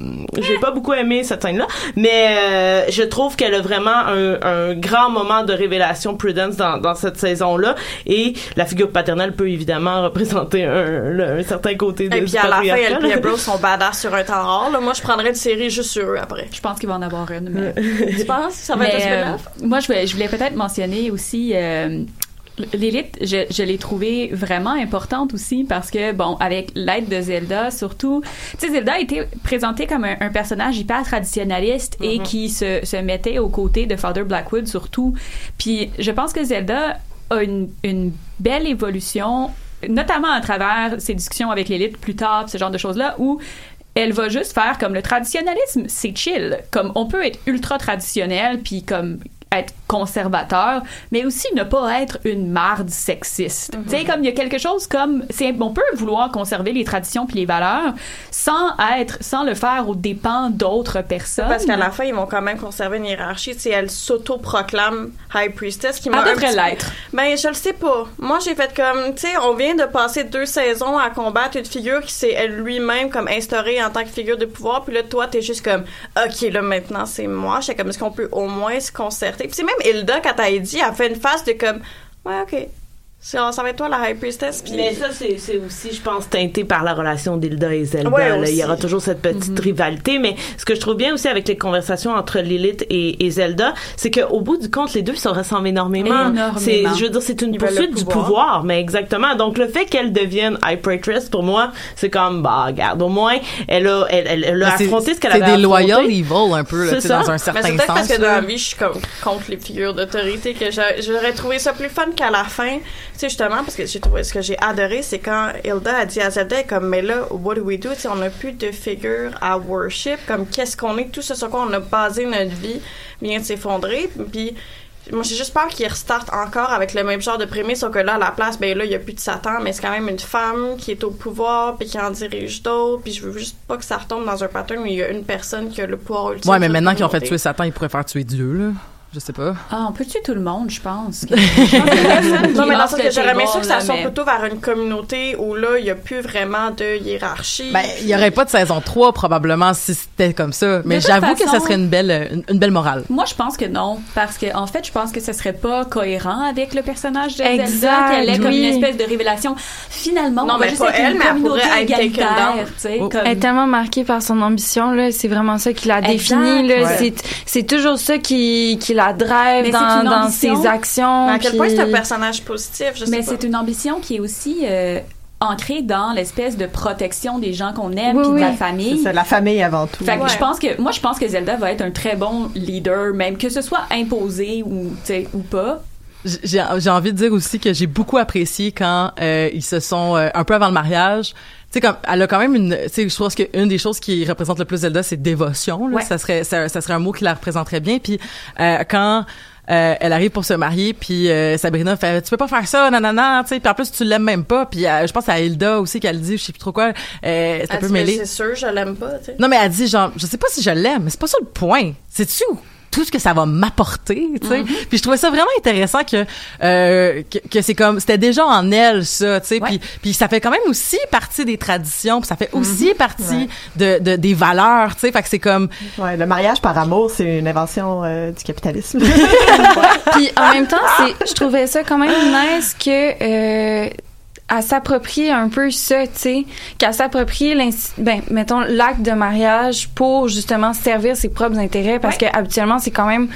Speaker 9: j'ai pas beaucoup aimé cette scène-là, mais euh, je trouve qu'elle a vraiment un, un grand moment de révélation Prudence dans, dans cette saison-là. Et la figure paternelle peut évidemment (laughs) représenter un, le- un certain côté de
Speaker 5: Et puis à la fin, elle et
Speaker 9: là.
Speaker 5: Bros sont badass sur un temps rare. là. Moi, je prendrais une série juste sur eux après.
Speaker 8: Je pense qu'il va en avoir une. Mais...
Speaker 5: tu penses? Que ça va être un
Speaker 8: euh, moi, je voulais, je voulais peut-être mentionner aussi euh, l'élite. Je, je l'ai trouvée vraiment importante aussi parce que, bon, avec l'aide de Zelda, surtout, tu sais, Zelda a été présentée comme un, un personnage hyper traditionnaliste et
Speaker 5: Mhm.
Speaker 8: qui se, se mettait aux côtés de Father Blackwood surtout. Puis, je pense que Zelda a une, une belle évolution, notamment à travers ses discussions avec l'élite plus tard, ce genre de choses-là, où elle va juste faire comme le traditionnalisme, c'est chill. Comme on peut être ultra traditionnel puis comme être conservateur, mais aussi ne pas être une marde sexiste. Tu sais, comme il y a quelque chose comme, on peut vouloir conserver les traditions puis les valeurs sans être, sans le faire aux dépens d'autres personnes.
Speaker 5: Parce qu'à la fin, ils vont quand même conserver une hiérarchie. Tu sais, elle s'auto-proclame High Priestess. Qui m'a
Speaker 8: devrait l'être.
Speaker 5: Ben, je le sais pas. Moi, j'ai fait comme, tu sais, on vient de passer deux saisons à combattre une figure qui s'est elle lui-même comme instaurée en tant que figure de pouvoir. Puis là, toi, t'es juste comme, ok, là, maintenant, c'est moi. J'étais comme, est-ce qu'on peut au moins se concerter? Puis c'est même Hilda, quand elle dit, elle fait une face de comme, ouais, ok. C'est- Ça va être toi, la High Priestess. Puis
Speaker 9: Mais ça, c'est c'est aussi, je pense, teinté par la relation d'Hilda et Zelda.
Speaker 5: Ouais,
Speaker 9: là. Il y aura toujours cette petite rivalité. Mais ce que je trouve bien aussi avec les conversations entre Lilith et, et Zelda, c'est qu'au bout du compte, les deux se ressemblent énormément.
Speaker 8: Énormément.
Speaker 9: C'est, je veux dire, c'est une
Speaker 5: Ils
Speaker 9: poursuite du
Speaker 5: pouvoir.
Speaker 9: Mais exactement. Donc, le fait qu'elle devienne High Priestess, pour moi, c'est comme, bah, regarde, au moins, elle a, elle, elle, elle a
Speaker 4: Mais c'est-
Speaker 9: affronté ce qu'elle
Speaker 4: c'est
Speaker 9: avait
Speaker 4: des
Speaker 9: affronté.
Speaker 4: loyal evil un peu là,
Speaker 9: C'est ça.
Speaker 4: dans un
Speaker 5: Mais
Speaker 4: certain
Speaker 5: c'est peut-être
Speaker 4: sens.
Speaker 5: parce que dans la vie, je suis comme contre les figures d'autorité que j'a- j'aurais trouvé ça plus fun qu'à la fin. Tu sais, justement, parce que j'ai trouvé, ce que j'ai adoré, c'est quand Hilda a dit à Zelda, comme, mais là, what do we do? Tu sais, on n'a plus de figure à worship. Comme, qu'est-ce qu'on est? Tout ce sur quoi on a basé notre vie vient de s'effondrer. Puis, moi, j'ai juste peur qu'il restarte encore avec le même genre de prémisse, sauf que là, à la place, ben là, il n'y a plus de Satan, mais c'est quand même une femme qui est au pouvoir, puis qui en dirige d'autres, puis je veux juste pas que ça retombe dans un pattern où il y a une personne qui a le pouvoir ultime.
Speaker 4: Ouais, mais maintenant qu'ils ont fait tuer Satan, ils pourraient faire tuer Dieu là. Je sais pas.
Speaker 8: Ah, on peut tuer tout le monde, je pense? (laughs)
Speaker 5: non, mais dans sens que j'aurais aimé ça que ça soit
Speaker 8: mais-
Speaker 5: plutôt vers une communauté où là, il n'y a plus vraiment de hiérarchie.
Speaker 4: Ben, il y aurait pas de saison 3 probablement si c'était comme ça, mais j'avoue que ça serait une belle une, une belle morale.
Speaker 8: Moi, je pense que non, parce que en fait, je pense que ce serait pas cohérent avec le personnage de
Speaker 7: Exact,
Speaker 8: Zelda, qu'elle est comme une espèce de révélation. Finalement,
Speaker 5: Non,
Speaker 8: on va
Speaker 5: mais
Speaker 8: juste
Speaker 5: pas
Speaker 8: être
Speaker 5: elle,
Speaker 8: une
Speaker 5: mais elle
Speaker 8: communauté
Speaker 5: être
Speaker 8: égalitaire, sais,
Speaker 4: Oh.
Speaker 8: comme-
Speaker 7: Elle est tellement marquée par son ambition là, c'est vraiment ça qui la définit là.
Speaker 8: Ouais.
Speaker 7: C'est toujours ça qui qui la drive
Speaker 8: Mais c'est
Speaker 7: dans,
Speaker 8: une
Speaker 7: dans
Speaker 8: ambition.
Speaker 7: ses actions.
Speaker 5: Mais à quel
Speaker 7: puis-
Speaker 5: point c'est un personnage positif, je sais
Speaker 8: Mais c'est une ambition qui est aussi euh, ancrée dans l'espèce de protection des gens qu'on aime
Speaker 7: Oui,
Speaker 8: puis de la famille.
Speaker 6: C'est la famille avant tout.
Speaker 8: Fait que
Speaker 5: Ouais.
Speaker 8: je pense que moi je pense que Zelda va être un très bon leader même que ce soit imposé ou ou pas.
Speaker 4: J'ai j'ai envie de dire aussi que j'ai beaucoup apprécié quand euh, ils se sont euh, un peu avant le mariage. Tu sais comme elle a quand même une tu sais je pense qu'une des choses qui représente le plus Zelda c'est dévotion là,
Speaker 8: Ouais.
Speaker 4: ça serait ça, ça serait un mot qui la représenterait bien puis euh, quand euh, elle arrive pour se marier puis euh, Sabrina fait tu peux pas faire ça nanana tu sais puis en plus tu l'aimes même pas puis euh, je pense à Hilda aussi qu'elle dit je sais plus trop quoi euh, c'est un peu mêlé
Speaker 5: C'est sûr, je l'aime pas, tu sais.
Speaker 4: non, mais elle dit genre, je sais pas si je l'aime, c'est pas ça le point. C'est-tu tout ce que ça va m'apporter, tu sais. Puis je trouvais ça vraiment intéressant que euh, que, que c'est comme c'était déjà en elle ça, tu sais.
Speaker 8: Ouais.
Speaker 4: Puis puis ça fait quand même aussi partie des traditions, puis ça fait aussi partie de, de des valeurs, tu sais. Fait que c'est comme
Speaker 6: Ouais, le mariage par amour, c'est une invention euh, du capitalisme. (laughs)
Speaker 7: Puis en même temps, c'est, je trouvais ça quand même nice que euh, à s'approprier un peu ça, tu sais, qu'à s'approprier l'insti- ben mettons l'acte de mariage pour justement servir ses propres intérêts parce que habituellement c'est quand même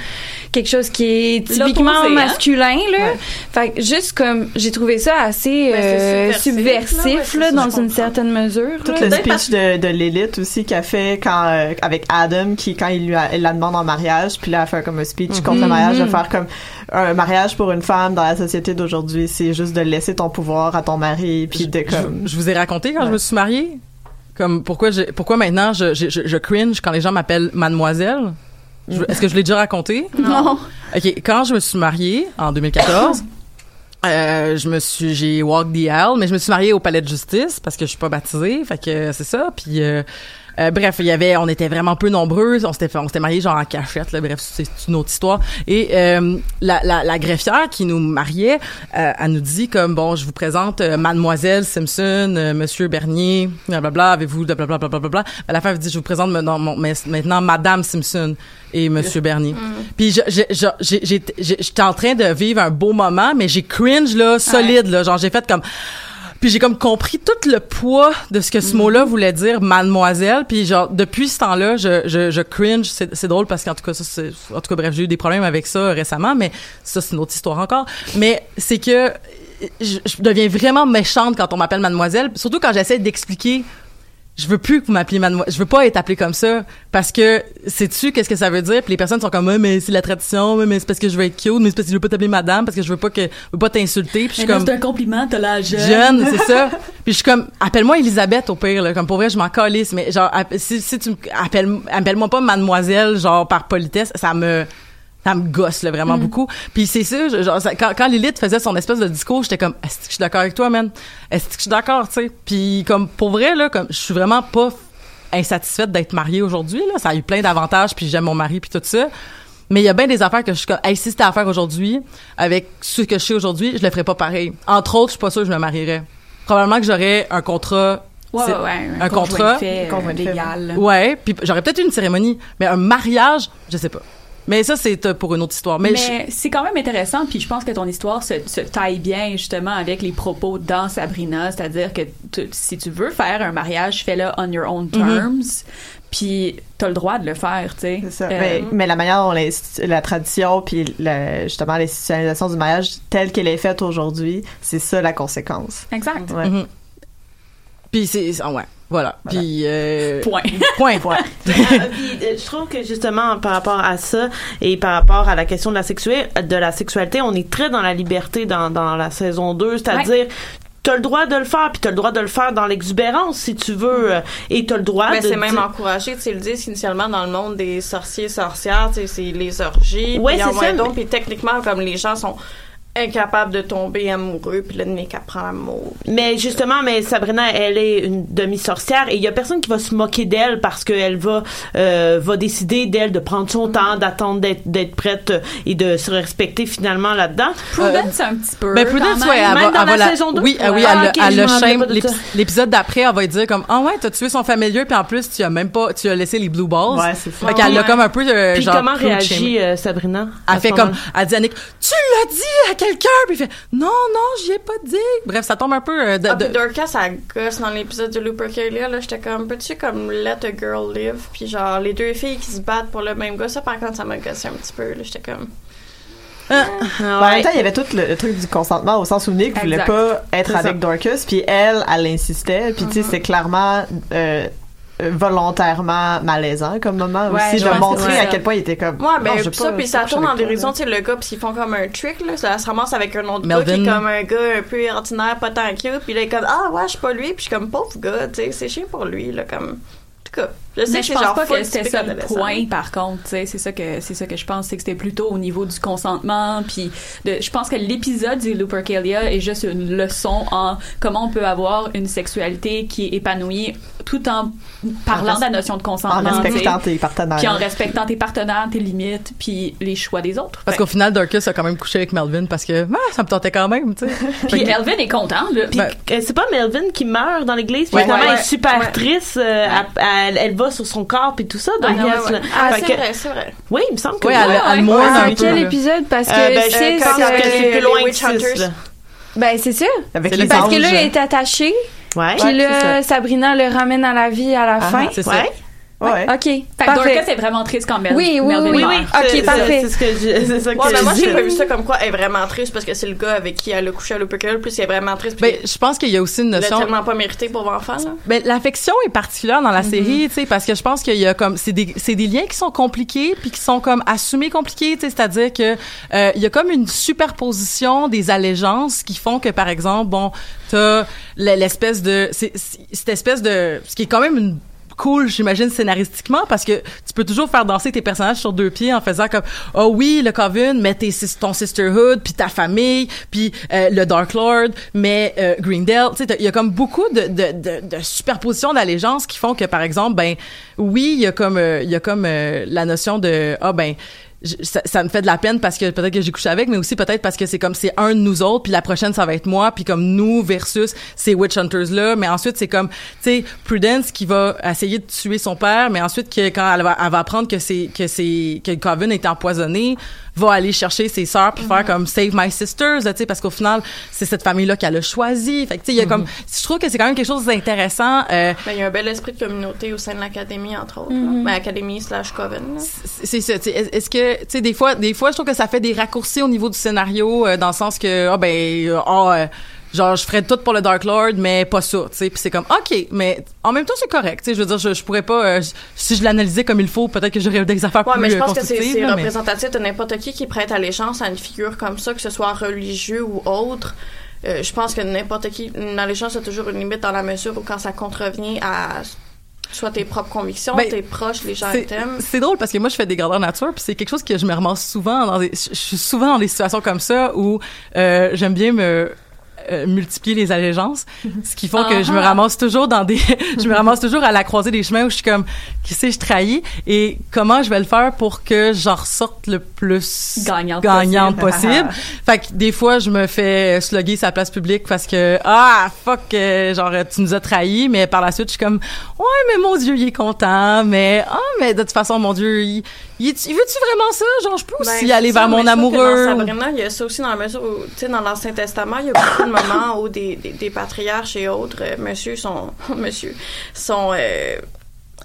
Speaker 7: quelque chose qui est typiquement
Speaker 8: hein?
Speaker 7: masculin là. Fait que juste comme j'ai trouvé ça assez
Speaker 6: Ben,
Speaker 7: euh,
Speaker 6: subversif, là,
Speaker 7: subversif
Speaker 6: ouais, c'est
Speaker 7: là,
Speaker 6: ça,
Speaker 7: dans une certaine mesure.
Speaker 6: Tout
Speaker 7: là.
Speaker 6: le speech de, de Lilith aussi qu'elle fait quand euh, avec Adam qui quand il lui a, elle la demande en mariage puis là elle fait comme un speech
Speaker 7: Mhm.
Speaker 6: contre le mariage de
Speaker 7: Mhm.
Speaker 6: faire comme un mariage pour une femme dans la société d'aujourd'hui c'est juste de laisser ton pouvoir à ton mari puis de comme
Speaker 4: Je vous ai raconté quand je me suis mariée. Comme pourquoi je, pourquoi maintenant je, je, je- je cringe quand les gens m'appellent mademoiselle? Est-ce que je l'ai déjà raconté?
Speaker 8: Non.
Speaker 4: OK, quand je me suis mariée en 2014, euh, je me suis j'ai walk the aisle, mais je me suis mariée au palais de justice parce que je suis pas baptisée, fait que c'est ça. Puis euh, euh, bref, il y avait, on était vraiment peu nombreux, on s'était on s'était mariés genre en cachette, là, bref, c'est une autre histoire. Et euh, la, la, la greffière qui nous mariait, euh, elle nous dit comme bon, je vous présente euh, Mademoiselle Simpson, euh, Monsieur Bernier, blablabla, avez-vous de blablabla, blablabla. À la fin, elle dit je vous présente maintenant, maintenant Madame Simpson et Monsieur Bernier. Puis j'ai- j'ai- j'étais en train de vivre un beau moment, mais j'ai cringe là, solide là, genre j'ai fait comme puis j'ai comme compris tout le poids de ce que ce mot-là voulait dire, mademoiselle. Puis genre depuis ce temps-là, je, je, je cringe. C'est, c'est drôle parce qu'en tout cas, ça, c'est, en tout cas, bref, j'ai eu des problèmes avec ça récemment, mais ça c'est une autre histoire encore. Mais c'est que je, je deviens vraiment méchante quand on m'appelle mademoiselle, surtout quand j'essaie d'expliquer. Je veux plus que vous m'appeliez mademoiselle. Je veux pas être appelée comme ça parce que sais-tu qu'est-ce que ça veut dire? Puis les personnes sont comme mais c'est la tradition, mais c'est parce que je veux être cute, mais c'est parce que je veux pas t'appeler madame parce que je veux pas que je veux pas t'insulter. Puis je suis comme
Speaker 8: c'est un compliment, t'as la jeune.
Speaker 4: jeune, c'est ça. (laughs) Puis je suis comme, appelle-moi Elisabeth au pire, là. Comme pour vrai, je m'en calisse. Mais genre, si, si tu me- appelle, appelle-moi pas mademoiselle, genre par politesse, ça me, ça me gosse, là, vraiment beaucoup. Puis c'est genre, ça- quand, quand Lilith faisait son espèce de discours, j'étais comme, est-ce que je suis d'accord avec toi, man? Est-ce que je suis d'accord, tu sais? Puis comme, pour vrai, là, comme, je suis vraiment pas insatisfaite d'être mariée aujourd'hui, là. Ça a eu plein d'avantages, puis j'aime mon mari, puis tout ça. Mais il y a bien des affaires que je suis comme, hey, si c'était à faire aujourd'hui, avec ce que je sais aujourd'hui, je le ferais pas pareil. Entre autres, je suis pas sûre que je me marierais. Probablement que j'aurais un contrat.
Speaker 8: Ouais, ouais, ouais,
Speaker 4: un,
Speaker 8: un
Speaker 4: contrat.
Speaker 8: fait, euh, fait, légal.
Speaker 4: Ouais, puis j'aurais peut-être eu une cérémonie, mais un mariage, je sais pas. Mais ça, c'est euh, pour une autre histoire. Mais,
Speaker 8: Mais,
Speaker 4: je-
Speaker 8: c'est quand même intéressant, puis je pense que ton histoire se, se taille bien justement avec les propos dans Sabrina, c'est-à-dire que tu- si tu veux faire un mariage, fais-le on your own terms, puis t'as le droit de le faire, tu sais.
Speaker 6: Ça,
Speaker 8: Euh,
Speaker 6: mais, mais la manière dont la tradition puis la- justement l'institutionnalisation du mariage telle qu'elle est faite aujourd'hui, c'est ça la conséquence.
Speaker 8: Exact.
Speaker 6: Ouais.
Speaker 4: Mhm. Puis c'est ah ouais, voilà. Puis euh,
Speaker 8: Point. (laughs)
Speaker 4: point. (laughs)
Speaker 9: Puis, euh, je trouve que justement par rapport à ça et par rapport à la question de la sexualité, de la sexualité, on est très dans la liberté dans, dans la saison 2, c'est-à-dire T'as le droit de le faire, puis t'as le droit de le faire dans l'exubérance si tu veux, euh, et t'as le droit
Speaker 5: Mais
Speaker 9: de
Speaker 5: c'est même
Speaker 9: dire-
Speaker 5: encouragé, tu sais, le disent initialement dans le monde des sorciers, sorcières, tu sais, c'est les orgies.
Speaker 9: Ouais, c'est ça,
Speaker 5: donc, puis techniquement, comme les gens sont incapables de tomber amoureux, puis là, qu'à prendre l'amour.
Speaker 9: Mais justement, mais Sabrina, elle est une demi-sorcière et il y a personne qui va se moquer d'elle parce qu'elle va euh, va décider d'elle de prendre son temps, d'attendre d'être d'être prête euh, et de se respecter finalement là-dedans.
Speaker 8: Prudence un petit peu.
Speaker 4: Ben Prudence, ouais,
Speaker 8: même.
Speaker 4: elle
Speaker 9: Même
Speaker 4: va,
Speaker 9: dans
Speaker 4: elle va
Speaker 9: la
Speaker 4: la-
Speaker 9: saison deux?
Speaker 4: Oui, ah oui,
Speaker 9: Ah,
Speaker 4: le-
Speaker 9: ok,
Speaker 4: elle
Speaker 9: je
Speaker 4: le
Speaker 9: me rappelais
Speaker 4: shame.
Speaker 9: pas de
Speaker 4: L'ép-
Speaker 9: ça.
Speaker 4: L'épisode d'après, elle va dire comme, ah ouais, t'as tué son familier, puis en plus, tu as même pas, tu as laissé les blue balls.
Speaker 6: Ouais, c'est ça.
Speaker 4: Fait qu'elle l'a
Speaker 9: Ouais.
Speaker 4: comme un peu, euh,
Speaker 9: Puis
Speaker 4: genre,
Speaker 9: comment réagit euh, Sabrina
Speaker 4: Elle fait comme, elle dit à Nick, tu l'as dit à quelqu'un, puis il fait, non, non, j'y ai pas dit. Bref, ça tombe un peu euh, de,
Speaker 5: Ah,
Speaker 4: de-
Speaker 5: puis Dorcas, elle gosse dans l'épisode de Lupercalia, là, j'étais comme, peux-tu comme let a girl live? Puis genre, les deux filles qui se battent pour le même gars, ça par contre, ça m'a gossé un petit peu, là, j'étais comme...
Speaker 4: Ah.
Speaker 6: Ben, En même temps, il y avait tout le, le truc du consentement au sens où Nick voulait pas être avec
Speaker 5: ça.
Speaker 6: Dorcas, puis elle, elle insistait, puis tu sais, c'est clairement euh, volontairement malaisant comme moment
Speaker 5: Ouais,
Speaker 6: aussi
Speaker 5: je
Speaker 6: de montrer à quel point il était comme.
Speaker 5: Ouais,
Speaker 6: non,
Speaker 5: ben, puis ça, puis ça tourne en dérision, tu sais, le gars, puis ils font comme un trick, là, ça se ramasse avec un autre gars qui est comme un gars un peu ordinaire, pas tant cute, puis là, il est comme, ah ouais, je suis pas lui, puis je suis comme, pauvre gars, tu sais, c'est chiant pour lui, là, comme... En tout cas, je sais
Speaker 8: mais
Speaker 5: que
Speaker 8: je pense pas que c'était ça le point par contre tu sais c'est ça que c'est ça que je pense c'est que c'était plutôt au niveau du consentement puis de je pense que l'épisode du Lupercalia est juste une leçon en comment on peut avoir une sexualité qui est épanouie tout en parlant de la notion de consentement
Speaker 6: En respectant tes partenaires.
Speaker 8: puis en respectant tes partenaires tes limites puis les choix des autres
Speaker 4: Parce qu'au final, Dorcas a quand même couché avec Melvin parce que, ah, ça me tentait quand même, tu sais. (laughs)
Speaker 8: puis Melvin est content là
Speaker 9: Puis
Speaker 4: Ben-
Speaker 9: c'est pas Melvin qui meurt dans l'église, puis
Speaker 4: Ouais.
Speaker 9: finalement
Speaker 5: Ouais,
Speaker 9: elle est super
Speaker 5: Ouais.
Speaker 9: triste, euh, elle, elle- elle sur son corps puis tout ça. Donc,
Speaker 5: Ah, ouais,
Speaker 9: elle-
Speaker 5: ouais. Ah, c'est
Speaker 9: que-
Speaker 5: vrai, c'est vrai.
Speaker 9: Oui, il me semble que oui.
Speaker 4: elle, elle
Speaker 8: ouais.
Speaker 4: mourne un
Speaker 7: c'est
Speaker 4: peu.
Speaker 7: quel
Speaker 4: là.
Speaker 7: épisode? Parce que
Speaker 9: Euh, ben,
Speaker 7: c'est...
Speaker 9: que c'est
Speaker 5: les
Speaker 9: plus loin que
Speaker 5: Witch
Speaker 9: six,
Speaker 5: Hunters.
Speaker 9: là.
Speaker 7: Ben, c'est ça.
Speaker 6: Avec
Speaker 7: Parce que là, il est attaché.
Speaker 9: Ouais.
Speaker 7: Puis là, Sabrina le ramène à la vie à la
Speaker 6: Ah,
Speaker 7: fin.
Speaker 4: C'est ça.
Speaker 9: Ouais.
Speaker 7: OK.
Speaker 8: Fait que. Dorcas est vraiment triste quand Mel.
Speaker 7: Oui, oui, oui, oui. Ok,
Speaker 9: C'est-
Speaker 7: parfait.
Speaker 9: C'est ce que je- c'est ça que
Speaker 5: Ouais, mais
Speaker 9: je
Speaker 5: moi, j'ai pas vu ça comme quoi elle est vraiment triste parce que c'est le gars avec qui elle a couché à l'Opercle, puis elle est vraiment triste.
Speaker 4: Ben, je pense qu'il y a aussi une notion.
Speaker 5: tellement pas mérité pour enfant, là.
Speaker 4: Ben, l'affection est particulière dans la série, tu sais, parce que je pense qu'il y a comme c'est des c'est des liens qui sont compliqués puis qui sont comme assumés compliqués, tu sais, c'est-à-dire que euh, il y a comme une superposition des allégeances qui font que par exemple, bon, t'as l'espèce de c'est c'est- cette espèce de ce qui est quand même une cool, j'imagine, scénaristiquement, parce que tu peux toujours faire danser tes personnages sur deux pieds en faisant comme, oh oui, le Coven, mais ton sisterhood, puis ta famille, puis euh, le Dark Lord, mais euh, Greendale, tu sais, il y a comme beaucoup de, de, superpositions d'allégeances qui font que, par exemple, ben, oui, il y a comme, euh, il y a comme euh, la notion de, ah ben, ça, ça me fait de la peine parce que peut-être que j'ai couché avec, mais aussi peut-être parce que c'est comme c'est un de nous autres, puis la prochaine ça va être moi, puis comme nous versus ces witch hunters là. Mais ensuite c'est comme tu sais Prudence qui va essayer de tuer son père, mais ensuite que quand elle va, elle va apprendre que c'est que c'est que Coven est empoisonné, va aller chercher ses sœurs puis faire comme save my sisters, là, tu sais parce qu'au final c'est cette famille là qu'elle a choisi. Fait que tu sais il y a comme je trouve que c'est quand même quelque chose d'intéressant. Euh,
Speaker 5: Ben, il y a un bel esprit de communauté au sein de l'académie, entre autres.
Speaker 7: Mhm.
Speaker 5: Ben, académie slash coven. là.
Speaker 4: c'est ça tu sais, est- est-ce que tu sais des fois des fois je trouve que ça fait des raccourcis au niveau du scénario euh, dans le sens que ah ben euh, ah, euh, genre je ferais tout pour le Dark Lord mais pas ça tu sais puis c'est comme OK mais en même temps c'est correct tu sais je veux dire je, je pourrais pas euh, si je l'analysais comme il faut peut-être que j'aurais des affaires
Speaker 5: Ouais,
Speaker 4: plus
Speaker 5: mais je
Speaker 4: euh,
Speaker 5: pense que c'est
Speaker 4: mais-
Speaker 5: représentatif de n'importe qui qui prête allégeance à une figure comme ça, que ce soit religieux ou autre. Euh, je pense que n'importe qui, une allégeance a toujours une limite dans la mesure où quand ça contrevient à soit tes propres convictions,
Speaker 4: Ben,
Speaker 5: tes proches, les gens t'aimes.
Speaker 4: C'est drôle parce que moi je fais des grandeurs nature puis c'est quelque chose que je me ramasse souvent dans des je je suis souvent dans des situations comme ça où euh, j'aime bien me euh, multiplier les allégeances ce qui font que je me
Speaker 8: Ah-ha.
Speaker 4: ramasse toujours dans des (laughs) je me ramasse toujours à la croisée des chemins où je suis comme qui sait je trahis et comment je vais le faire pour que j'en ressorte le plus
Speaker 8: Gagnante
Speaker 4: gagnante
Speaker 8: possible.
Speaker 4: possible? (laughs) Fait que des fois je me fais slugger sa place publique parce que ah fuck euh, genre tu nous as trahis mais par la suite je suis comme ouais mais mon dieu il est content mais ah mais de toute façon mon dieu il, veut-tu vraiment ça? Genre je peux aussi
Speaker 5: Ben,
Speaker 4: aller vers mon amoureux.
Speaker 5: Dans Sabrina, il y a ça aussi dans la mesure où, tu sais, dans l'Ancien Testament, il y a beaucoup de moments où des, des, des patriarches et autres, euh, monsieur, sont, (laughs) monsieur, sont euh,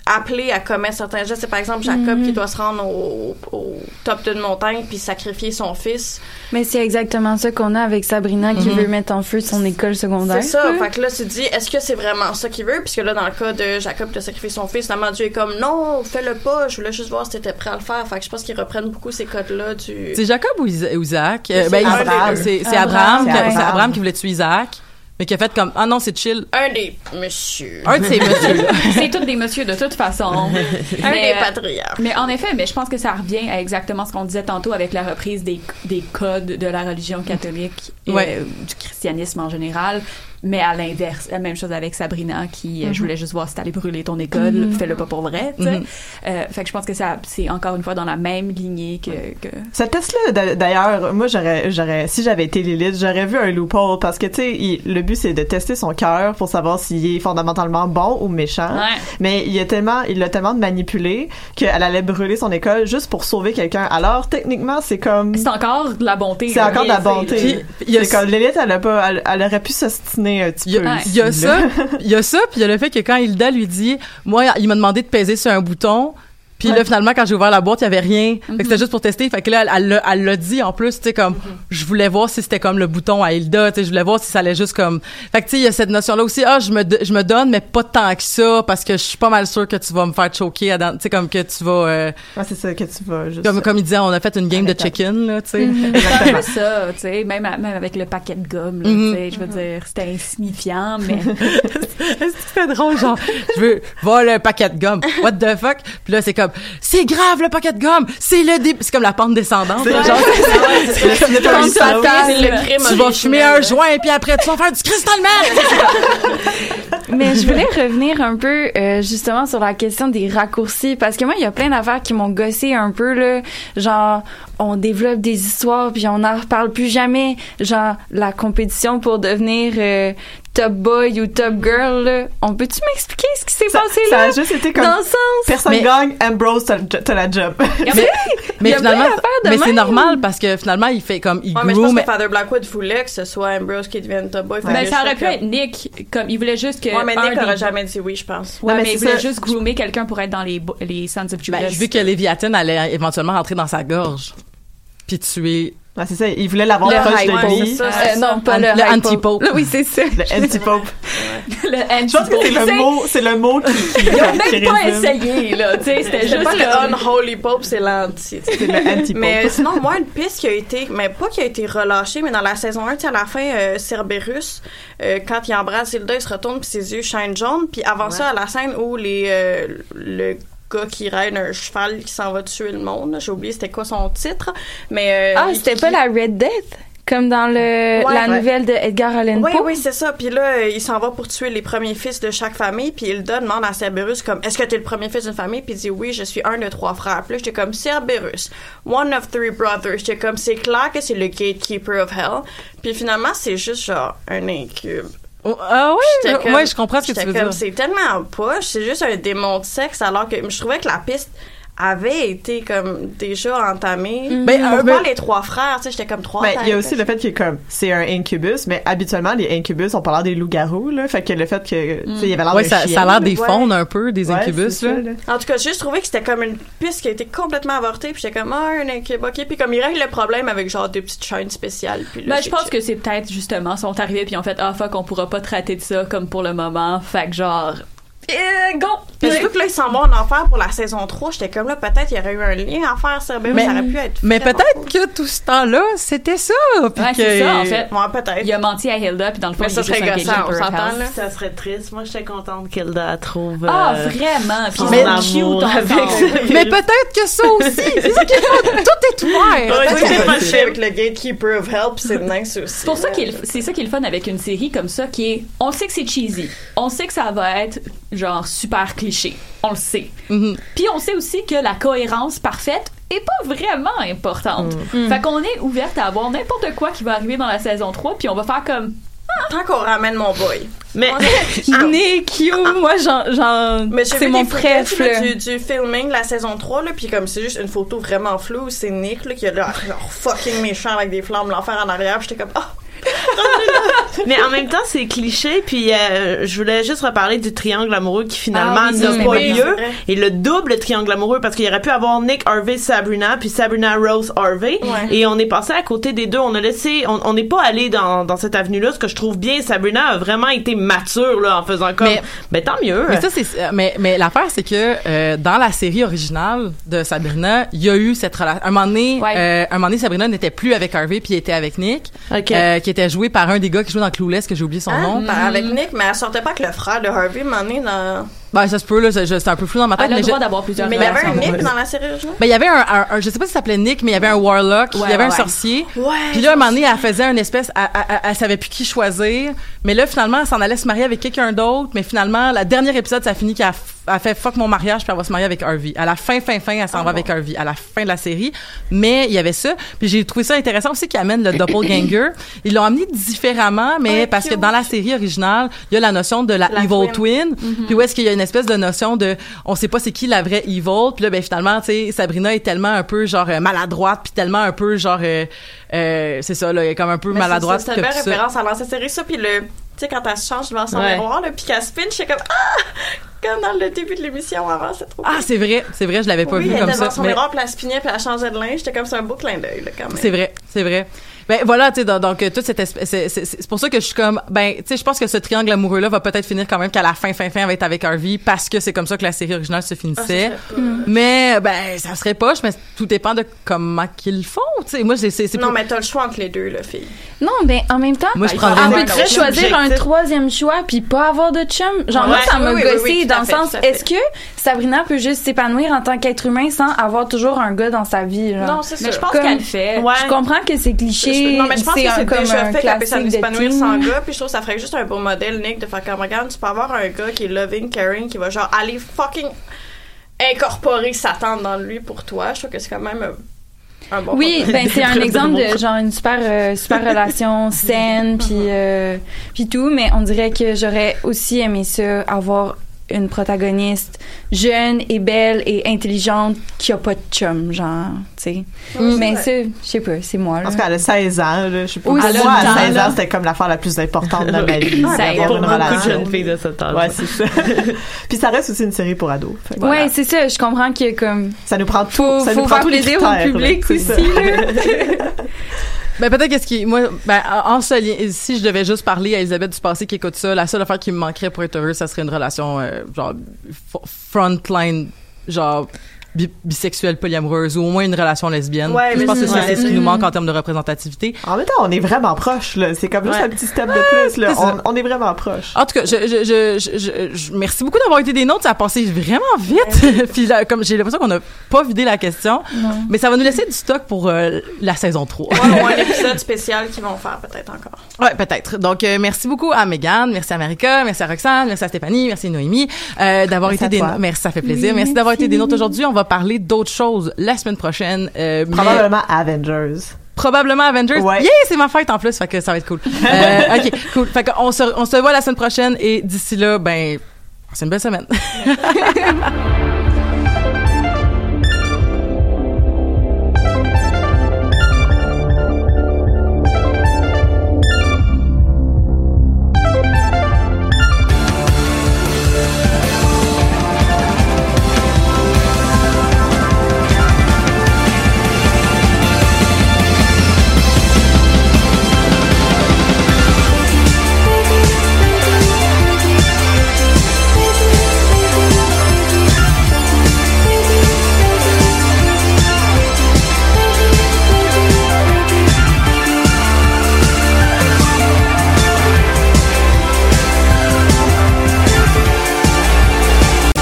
Speaker 5: appelés à commettre certains gestes. C'est par exemple Jacob
Speaker 7: Mhm.
Speaker 5: qui doit se rendre au, au top d'une montagne puis sacrifier son fils.
Speaker 7: Mais c'est exactement ça qu'on a avec Sabrina qui
Speaker 4: Mhm.
Speaker 7: veut mettre en feu son école secondaire.
Speaker 5: C'est ça.
Speaker 7: là.
Speaker 5: Fait que là, tu te dis, est-ce que c'est vraiment ça qu'il veut? Puisque là, dans le cas de Jacob qui a sacrifié son fils, finalement, Dieu est comme, non, fais-le pas. Je voulais juste voir si t'étais prêt à le faire. Fait que je pense qu'ils reprennent beaucoup ces codes-là du...
Speaker 4: c'est Jacob ou Isa- ou Isaac? Euh,
Speaker 5: C'est
Speaker 4: ben, Isaac,
Speaker 5: Abraham.
Speaker 4: c'est c'est
Speaker 7: Abraham,
Speaker 4: c'est Abraham qui voulait tuer Isaac mais qui a fait comme ah non c'est chill
Speaker 5: Un des messieurs.
Speaker 4: un de ces (laughs) messieurs
Speaker 8: C'est tous des messieurs de toute façon. (laughs)
Speaker 5: Un
Speaker 8: Mais,
Speaker 5: des
Speaker 8: euh,
Speaker 5: patriarches.
Speaker 8: Mais en effet, mais je pense que ça revient à exactement ce qu'on disait tantôt avec la reprise des, des codes de la religion catholique et
Speaker 4: Ouais.
Speaker 8: euh, du christianisme en général. Mais à l'inverse, la même chose avec Sabrina qui, euh, je voulais juste voir si t'allais brûler ton école,
Speaker 7: Mhm.
Speaker 8: fais-le pas pour vrai, tu sais.
Speaker 4: Mhm.
Speaker 8: Euh, fait que je pense que ça, c'est encore une fois dans la même lignée que, que
Speaker 6: Ce test-là, d'a- d'ailleurs, moi, j'aurais, j'aurais, si j'avais été Lilith, j'aurais vu un loophole parce que, tu sais, le but, c'est de tester son cœur pour savoir s'il est fondamentalement bon ou méchant.
Speaker 8: Ouais.
Speaker 6: Mais il a tellement, il l'a tellement manipulé qu'elle allait brûler son école juste pour sauver quelqu'un. Alors, techniquement, c'est comme,
Speaker 8: c'est encore de la bonté.
Speaker 6: c'est encore de la bonté.
Speaker 8: là.
Speaker 4: Puis, il y a-
Speaker 6: c'est comme Lilith, elle a pas, elle, elle aurait pu s'ostiner un petit
Speaker 4: Il y a, y ça, il y a ça, puis il y a le fait que quand Hilda lui dit, moi, il m'a demandé de peser sur un bouton, puis là, finalement, quand j'ai ouvert la boîte, il y avait rien. Fait que c'était juste pour tester. Fait que là, elle- elle l'a- elle l'a dit en plus, tu sais, comme, je voulais voir si c'était comme le bouton à Hilda, tu sais, je voulais voir si ça allait juste comme. Fait que, tu sais, il y a cette notion-là aussi, ah, je me, je me donne, mais pas tant que ça, parce que je suis pas mal sûre que tu vas me faire choquer, tu sais, comme que tu vas, euh,
Speaker 6: Ouais, c'est ça que tu vas juste.
Speaker 4: comme, comme il disait, on a fait une game de chicken, là, tu sais. (laughs)
Speaker 8: C'est un peu ça, tu sais, même, à- même avec le paquet de gomme, là,
Speaker 4: Mhm.
Speaker 8: tu sais, je veux dire, c'était insignifiant, mais
Speaker 4: Est-ce (laughs) que c'est drôle, genre, je veux voir le paquet de gomme. What the fuck? Puis là, c'est comme, c'est grave le paquet de gomme! C'est le début. C'est comme la pente descendante. genre,
Speaker 6: cinéma
Speaker 8: Comme
Speaker 5: C'est le crime
Speaker 4: tu vas fumer un joint, puis après, tu vas faire du cristal man! (laughs)
Speaker 7: Mais je voulais revenir un peu euh, justement sur la question des raccourcis parce que moi il y a plein d'affaires qui m'ont gossé un peu là, genre on développe des histoires puis on n'en reparle plus jamais, genre la compétition pour devenir euh, top boy ou top girl, là. On peut-tu m'expliquer ce qui s'est
Speaker 6: Ça,
Speaker 7: passé
Speaker 6: ça
Speaker 7: là?
Speaker 6: a juste été comme
Speaker 7: Dans le sens.
Speaker 6: personne
Speaker 4: Mais-
Speaker 6: gagne, Ambrose t'as la job.
Speaker 4: Mais, (laughs) mais finalement, mais c'est normal parce que finalement, il fait comme, il
Speaker 5: Ouais, mais je pense que Father Blackwood voulait que ce soit Ambrose qui devienne top boy.
Speaker 8: Ben,
Speaker 5: Fait que
Speaker 8: ça aurait pu
Speaker 5: comme-
Speaker 8: être Nick, comme il voulait juste que.
Speaker 5: Ouais, mais Nick
Speaker 8: des-
Speaker 5: aurait jamais dit oui, je pense.
Speaker 8: Ouais,
Speaker 6: Non, mais
Speaker 8: mais il voulait
Speaker 6: ça.
Speaker 8: juste groomer quelqu'un pour être dans les, Sons of Judas.
Speaker 4: Ben, vu que Léviathan allait éventuellement rentrer dans sa gorge, puis tuer
Speaker 6: c'est ça, il voulait l'avoir proche de
Speaker 7: ouais,
Speaker 6: lui.
Speaker 7: ça,
Speaker 5: Euh,
Speaker 7: c'est non, pas le,
Speaker 4: anti-pope.
Speaker 7: Oui, c'est ça.
Speaker 6: Le anti-pope. (laughs)
Speaker 8: le
Speaker 6: Je pense que c'est le mot, c'est le mot qui, qui,
Speaker 8: Ils ont même pas
Speaker 6: résume.
Speaker 8: essayé, là. Tu sais, c'était juste
Speaker 5: pas le unholy pope, c'est l'anti.
Speaker 6: C'est le anti-pope.
Speaker 5: Mais sinon, moi, une piste qui a été, mais pas qui a été relâchée, mais dans la saison 1, tu sais, à la fin, euh, Cerberus, euh, quand il embrasse Hilda, il se retourne puis ses yeux chaînent jaune. Puis avant ça, à la scène où les, euh, le gars qui ride un cheval qui s'en va tuer le monde, j'ai oublié c'était quoi son titre, mais... euh,
Speaker 7: Ah,
Speaker 5: il-
Speaker 7: c'était pas la Red Death? Comme dans le,
Speaker 5: Ouais,
Speaker 7: la
Speaker 5: ouais.
Speaker 7: nouvelle de Edgar Allan
Speaker 5: Oui,
Speaker 7: Poe?
Speaker 5: oui, c'est ça. Puis là, euh, il s'en va pour tuer les premiers fils de chaque famille. Puis Hilda demande à Cerberus comme, est-ce que t'es le premier fils d'une famille? Puis il dit, oui, je suis un de trois frères. Puis là, j'étais comme, Cerberus, one of three brothers. J'étais comme, c'est clair que c'est le gatekeeper of hell. Puis finalement, c'est juste genre un incube.
Speaker 4: Oh, ah ouais,
Speaker 5: comme-
Speaker 4: ouais, je comprends ce que tu veux
Speaker 5: comme,
Speaker 4: dire.
Speaker 5: C'est tellement poche, c'est juste un démon de sexe, alors que je trouvais que la piste avait été comme déjà.
Speaker 6: Ben, euh,
Speaker 5: Pourquoi
Speaker 6: ben-
Speaker 5: les trois frères? Tu sais, j'étais comme trois
Speaker 6: Ben, il y a aussi le fait que comme c'est un incubus, mais habituellement les incubus ont pas l'air des loups-garous là, fait que le fait que tu sais il y avait l'air
Speaker 4: Ouais,
Speaker 6: d'un
Speaker 4: ça,
Speaker 6: chien,
Speaker 4: ça a l'air des
Speaker 5: ouais.
Speaker 4: faunes un peu, des
Speaker 6: Ouais,
Speaker 4: incubus, là.
Speaker 6: ça, là.
Speaker 5: En tout cas, j'ai juste trouvé que c'était comme une piste qui a été complètement avortée, puis j'étais comme, ah, un incube, ok. Puis comme il règle le problème avec genre des petites chaînes spéciales. Puis là,
Speaker 8: Ben, je pense que c'est peut-être justement, sont arrivés puis ils ont fait ah fuck, on pourra pas traiter de ça comme pour le moment. Fait que genre, eh, go!
Speaker 5: Mais surtout que là, ils s'en vont en enfer pour la saison 3. J'étais comme là, peut-être il y aurait eu un lien à faire, ça. Ben,
Speaker 4: Mais-
Speaker 5: ça aurait pu être.
Speaker 4: Mais peut-être que tout ce temps-là, c'était ça. puis
Speaker 8: Ouais,
Speaker 4: que-
Speaker 8: c'est ça en fait.
Speaker 5: Ouais, peut-être.
Speaker 8: Il a menti à Hilda puis dans le fond,
Speaker 5: Mais ça serait gossant, on s'entend, là.
Speaker 9: Ça serait triste. Moi, j'étais contente qu'Hilda trouve.
Speaker 8: Ah
Speaker 9: euh,
Speaker 8: vraiment, puis
Speaker 9: amour
Speaker 8: cute
Speaker 9: avec
Speaker 8: ensemble. (laughs)
Speaker 4: Mais peut-être que ça aussi. C'est ça qui est fun. (laughs) Tout est ouvert.
Speaker 5: C'est fait avec le gatekeeper of hell, puis c'est nice aussi.
Speaker 8: C'est pour ça qu'il c'est ça qui est le fun avec une série comme ça qui est on sait que c'est cheesy. On sait que ça va être genre super cliché. On le sait.
Speaker 4: Mhm.
Speaker 8: Puis on sait aussi que la cohérence parfaite est pas vraiment importante. Fait qu'on est ouverte à avoir n'importe quoi qui va arriver dans la saison 3 puis on va faire comme
Speaker 5: Tant qu'on ramène mon boy.
Speaker 9: Mais (laughs)
Speaker 7: Nick, you, moi, j'en, j'en,
Speaker 5: Mais j'ai
Speaker 7: c'est
Speaker 5: vu
Speaker 7: mon préf,
Speaker 5: là,
Speaker 7: là.
Speaker 5: du, du filming de la saison 3, là, puis comme c'est juste une photo vraiment floue, c'est Nick, là, qui a l'air genre fucking méchant avec des flammes l'enfer en arrière, puis j'étais comme, ah! (laughs)
Speaker 9: Mais en même temps, c'est cliché. Puis euh, je voulais juste reparler du triangle amoureux qui finalement
Speaker 5: Ah oui,
Speaker 9: n'a pas
Speaker 5: vrai,
Speaker 9: lieu. Et le double triangle amoureux parce qu'il aurait pu avoir Nick Harvey Sabrina puis Sabrina Rose Harvey.
Speaker 5: Ouais.
Speaker 9: Et on est passé à côté des deux. On a laissé, on n'est pas allé dans dans cette avenue-là. Ce que je trouve bien, Sabrina a vraiment été mature là en faisant comme.
Speaker 4: Mais-
Speaker 9: Mais, tant mieux.
Speaker 4: Mais ça, c'est, mais, mais l'affaire, c'est que euh, dans la série originale de Sabrina, il y a eu cette relation. Un moment donné,
Speaker 8: Ouais.
Speaker 4: euh, un moment donné, Sabrina n'était plus avec Harvey puis était avec Nick,
Speaker 9: Ok.
Speaker 4: qui était joué par un des gars qui jouait dans Clueless, que j'ai oublié son
Speaker 5: Hein?
Speaker 4: nom.
Speaker 5: Avec Nick, mais elle sortait pas avec le frère de Harvey, m'en est dans.
Speaker 4: Ben, ça se peut, là, c'est un peu flou dans ma tête.
Speaker 8: elle a le droit d'avoir plusieurs
Speaker 5: Mais il y avait un. Nick dans la série originale?
Speaker 4: Ben, il y avait un, un- un- je sais pas si ça s'appelait Nick, mais il y avait un warlock, il y
Speaker 8: Ouais,
Speaker 4: avait un sorcier.
Speaker 5: Ouais.
Speaker 4: Puis là, un moment donné, elle faisait une espèce, elle, elle, elle- savait plus qui choisir. Mais là, finalement, elle s'en allait se marier avec quelqu'un d'autre. Mais finalement, la dernière épisode, ça finit qu'elle a fait fuck mon mariage, puis elle va se marier avec Harvey. À la fin, fin, fin, elle s'en
Speaker 5: Ah
Speaker 4: va avec Harvey. À la fin de la série. Mais il y avait ça. Puis j'ai trouvé ça intéressant aussi qu'ils amènent le doppelganger. (coughs) Ils l'ont amené différemment, mais parce que dans la série originale, il y a la notion de la,
Speaker 5: La
Speaker 4: evil
Speaker 5: twin.
Speaker 4: twin. Puis où est-ce qu'il y a une espèce de notion de, on sait pas c'est qui la vraie evil. Puis là, ben finalement, tu sais, Sabrina est tellement un peu genre euh, maladroite, puis tellement un peu genre, euh, euh, c'est ça, là, elle est comme un peu
Speaker 5: Mais
Speaker 4: maladroite.
Speaker 5: C'est une belle
Speaker 4: ça.
Speaker 5: référence à l'ancienne série, ça, puis le. Tu sais, quand elle se change devant son
Speaker 9: Ouais.
Speaker 5: miroir, là, puis qu'elle spin, je suis comme, ah! Comme dans le début de l'émission avant, c'est trop
Speaker 4: Ah, c'est vrai, c'est vrai, je l'avais pas
Speaker 5: oui,
Speaker 4: vu
Speaker 5: elle
Speaker 4: comme
Speaker 5: était
Speaker 4: ça.
Speaker 5: devant son
Speaker 4: mais
Speaker 5: miroir, puis elle spinnait, puis elle changeait de linge. J'étais comme, c'est un beau clin d'œil, là, quand même.
Speaker 4: C'est vrai, c'est vrai. Ben voilà, tu sais, donc, donc, euh, toute cette espèce, c'est, c'est, c'est pour ça que je suis comme, ben, tu sais, je pense que ce triangle amoureux là va peut-être finir quand même qu'à la fin, fin, fin, elle va être avec Harvey parce que c'est comme ça que la série originale se
Speaker 5: Ah,
Speaker 4: finissait. mais ben, ça serait poche, mais tout dépend de comment qu'ils le font. Tu sais, moi, c'est, c'est,
Speaker 5: Non,
Speaker 4: pas-
Speaker 5: mais t'as le choix entre les deux, là, fille.
Speaker 7: Non, ben, en même temps,
Speaker 4: Moi, je
Speaker 5: il
Speaker 4: prendrais
Speaker 7: on peut
Speaker 5: un
Speaker 7: choisir un troisième choix puis pas avoir de chum. Genre, moi, ça m'a
Speaker 5: Oui,
Speaker 7: dans le sens, est-ce que Sabrina peut juste s'épanouir en tant qu'être humain sans avoir toujours un gars dans sa vie, genre?
Speaker 5: Non, c'est ça.
Speaker 8: Mais je pense qu'elle le fait.
Speaker 9: Ouais.
Speaker 7: Je comprends que c'est cliché,
Speaker 5: Je- non, mais je pense que
Speaker 7: c'est
Speaker 5: déjà
Speaker 7: un
Speaker 5: fait peut
Speaker 7: classique de
Speaker 5: s'épanouir sans gars, puis je trouve que ça ferait juste un beau modèle, Nick, de faire comme, regarde, tu peux avoir un gars qui est loving, caring, qui va genre aller fucking incorporer sa tante dans lui pour toi. Je trouve que c'est quand même euh, un bon
Speaker 7: Oui, ben c'est (laughs) un exemple de genre une super euh, super relation (laughs) saine puis euh, puis tout, mais on dirait que j'aurais aussi aimé ça avoir une protagoniste jeune et belle et intelligente qui a pas de chum, genre, tu sais.
Speaker 6: Oui,
Speaker 7: mais
Speaker 6: c'est
Speaker 7: ça, je sais pas, c'est moi là.
Speaker 6: En tout cas, elle a 16 ans. Là. Je sais pas.
Speaker 7: Oui,
Speaker 6: moi, à 16
Speaker 7: là.
Speaker 6: ans, c'était comme l'affaire la plus importante de ma (laughs) vie.
Speaker 9: Ça
Speaker 6: une
Speaker 9: beaucoup de
Speaker 6: relation.
Speaker 9: jeunes filles de cet âge.
Speaker 6: Ouais, c'est ça. (laughs) Puis ça reste aussi une série pour ados. Fait que
Speaker 7: Ouais,
Speaker 6: voilà.
Speaker 7: c'est ça, je comprends que comme
Speaker 6: ça nous prend tout,
Speaker 7: faut,
Speaker 6: ça
Speaker 7: faut
Speaker 6: nous prend
Speaker 7: faire
Speaker 6: tous les
Speaker 7: plaisir au public
Speaker 6: là,
Speaker 7: aussi. (laughs)
Speaker 4: Ben peut-être qu'est-ce qui moi ben en lien si je devais juste parler à Elisabeth du passé qui écoute ça la seule affaire qui me manquerait pour être heureuse ça serait une relation euh, genre frontline genre bi- bisexuelle polyamoureuse ou au moins une relation lesbienne
Speaker 6: Ouais,
Speaker 4: je pense que
Speaker 6: c'est-
Speaker 4: ce qui nous manque en termes de représentativité
Speaker 6: En même temps, on est vraiment proche. C'est comme juste
Speaker 4: Ouais.
Speaker 6: un petit step de plus. Là. On, on est vraiment proche.
Speaker 4: En tout cas, je, je, je, je, je- je- merci beaucoup d'avoir été des nôtres. Ça a passé vraiment vite. (laughs) Puis là, comme j'ai l'impression qu'on n'a pas vidé la question, mais ça va nous laisser du stock pour euh, la saison 3.
Speaker 5: Ouais, ou (laughs) un épisode spécial qu'ils vont faire peut-être encore.
Speaker 4: Ouais, peut-être. Donc, euh, merci beaucoup à Megan, merci à Marika, merci à Roxane, merci à Stéphanie, merci à Noémie euh, d'avoir
Speaker 6: Merci
Speaker 4: été des
Speaker 6: toi.
Speaker 4: merci, ça fait plaisir.
Speaker 6: Oui,
Speaker 4: merci d'avoir été
Speaker 6: merci.
Speaker 4: des nôtres aujourd'hui. On va parler d'autres choses la semaine prochaine. euh, mais-
Speaker 6: Probablement Avengers.
Speaker 4: Probablement Avengers.
Speaker 6: Ouais.
Speaker 4: Yeah, c'est ma fête en plus, fait que ça va être cool. (laughs) Euh, ok, cool. Fait qu'on se, on se voit la semaine prochaine et d'ici là, ben, c'est une belle semaine. (laughs)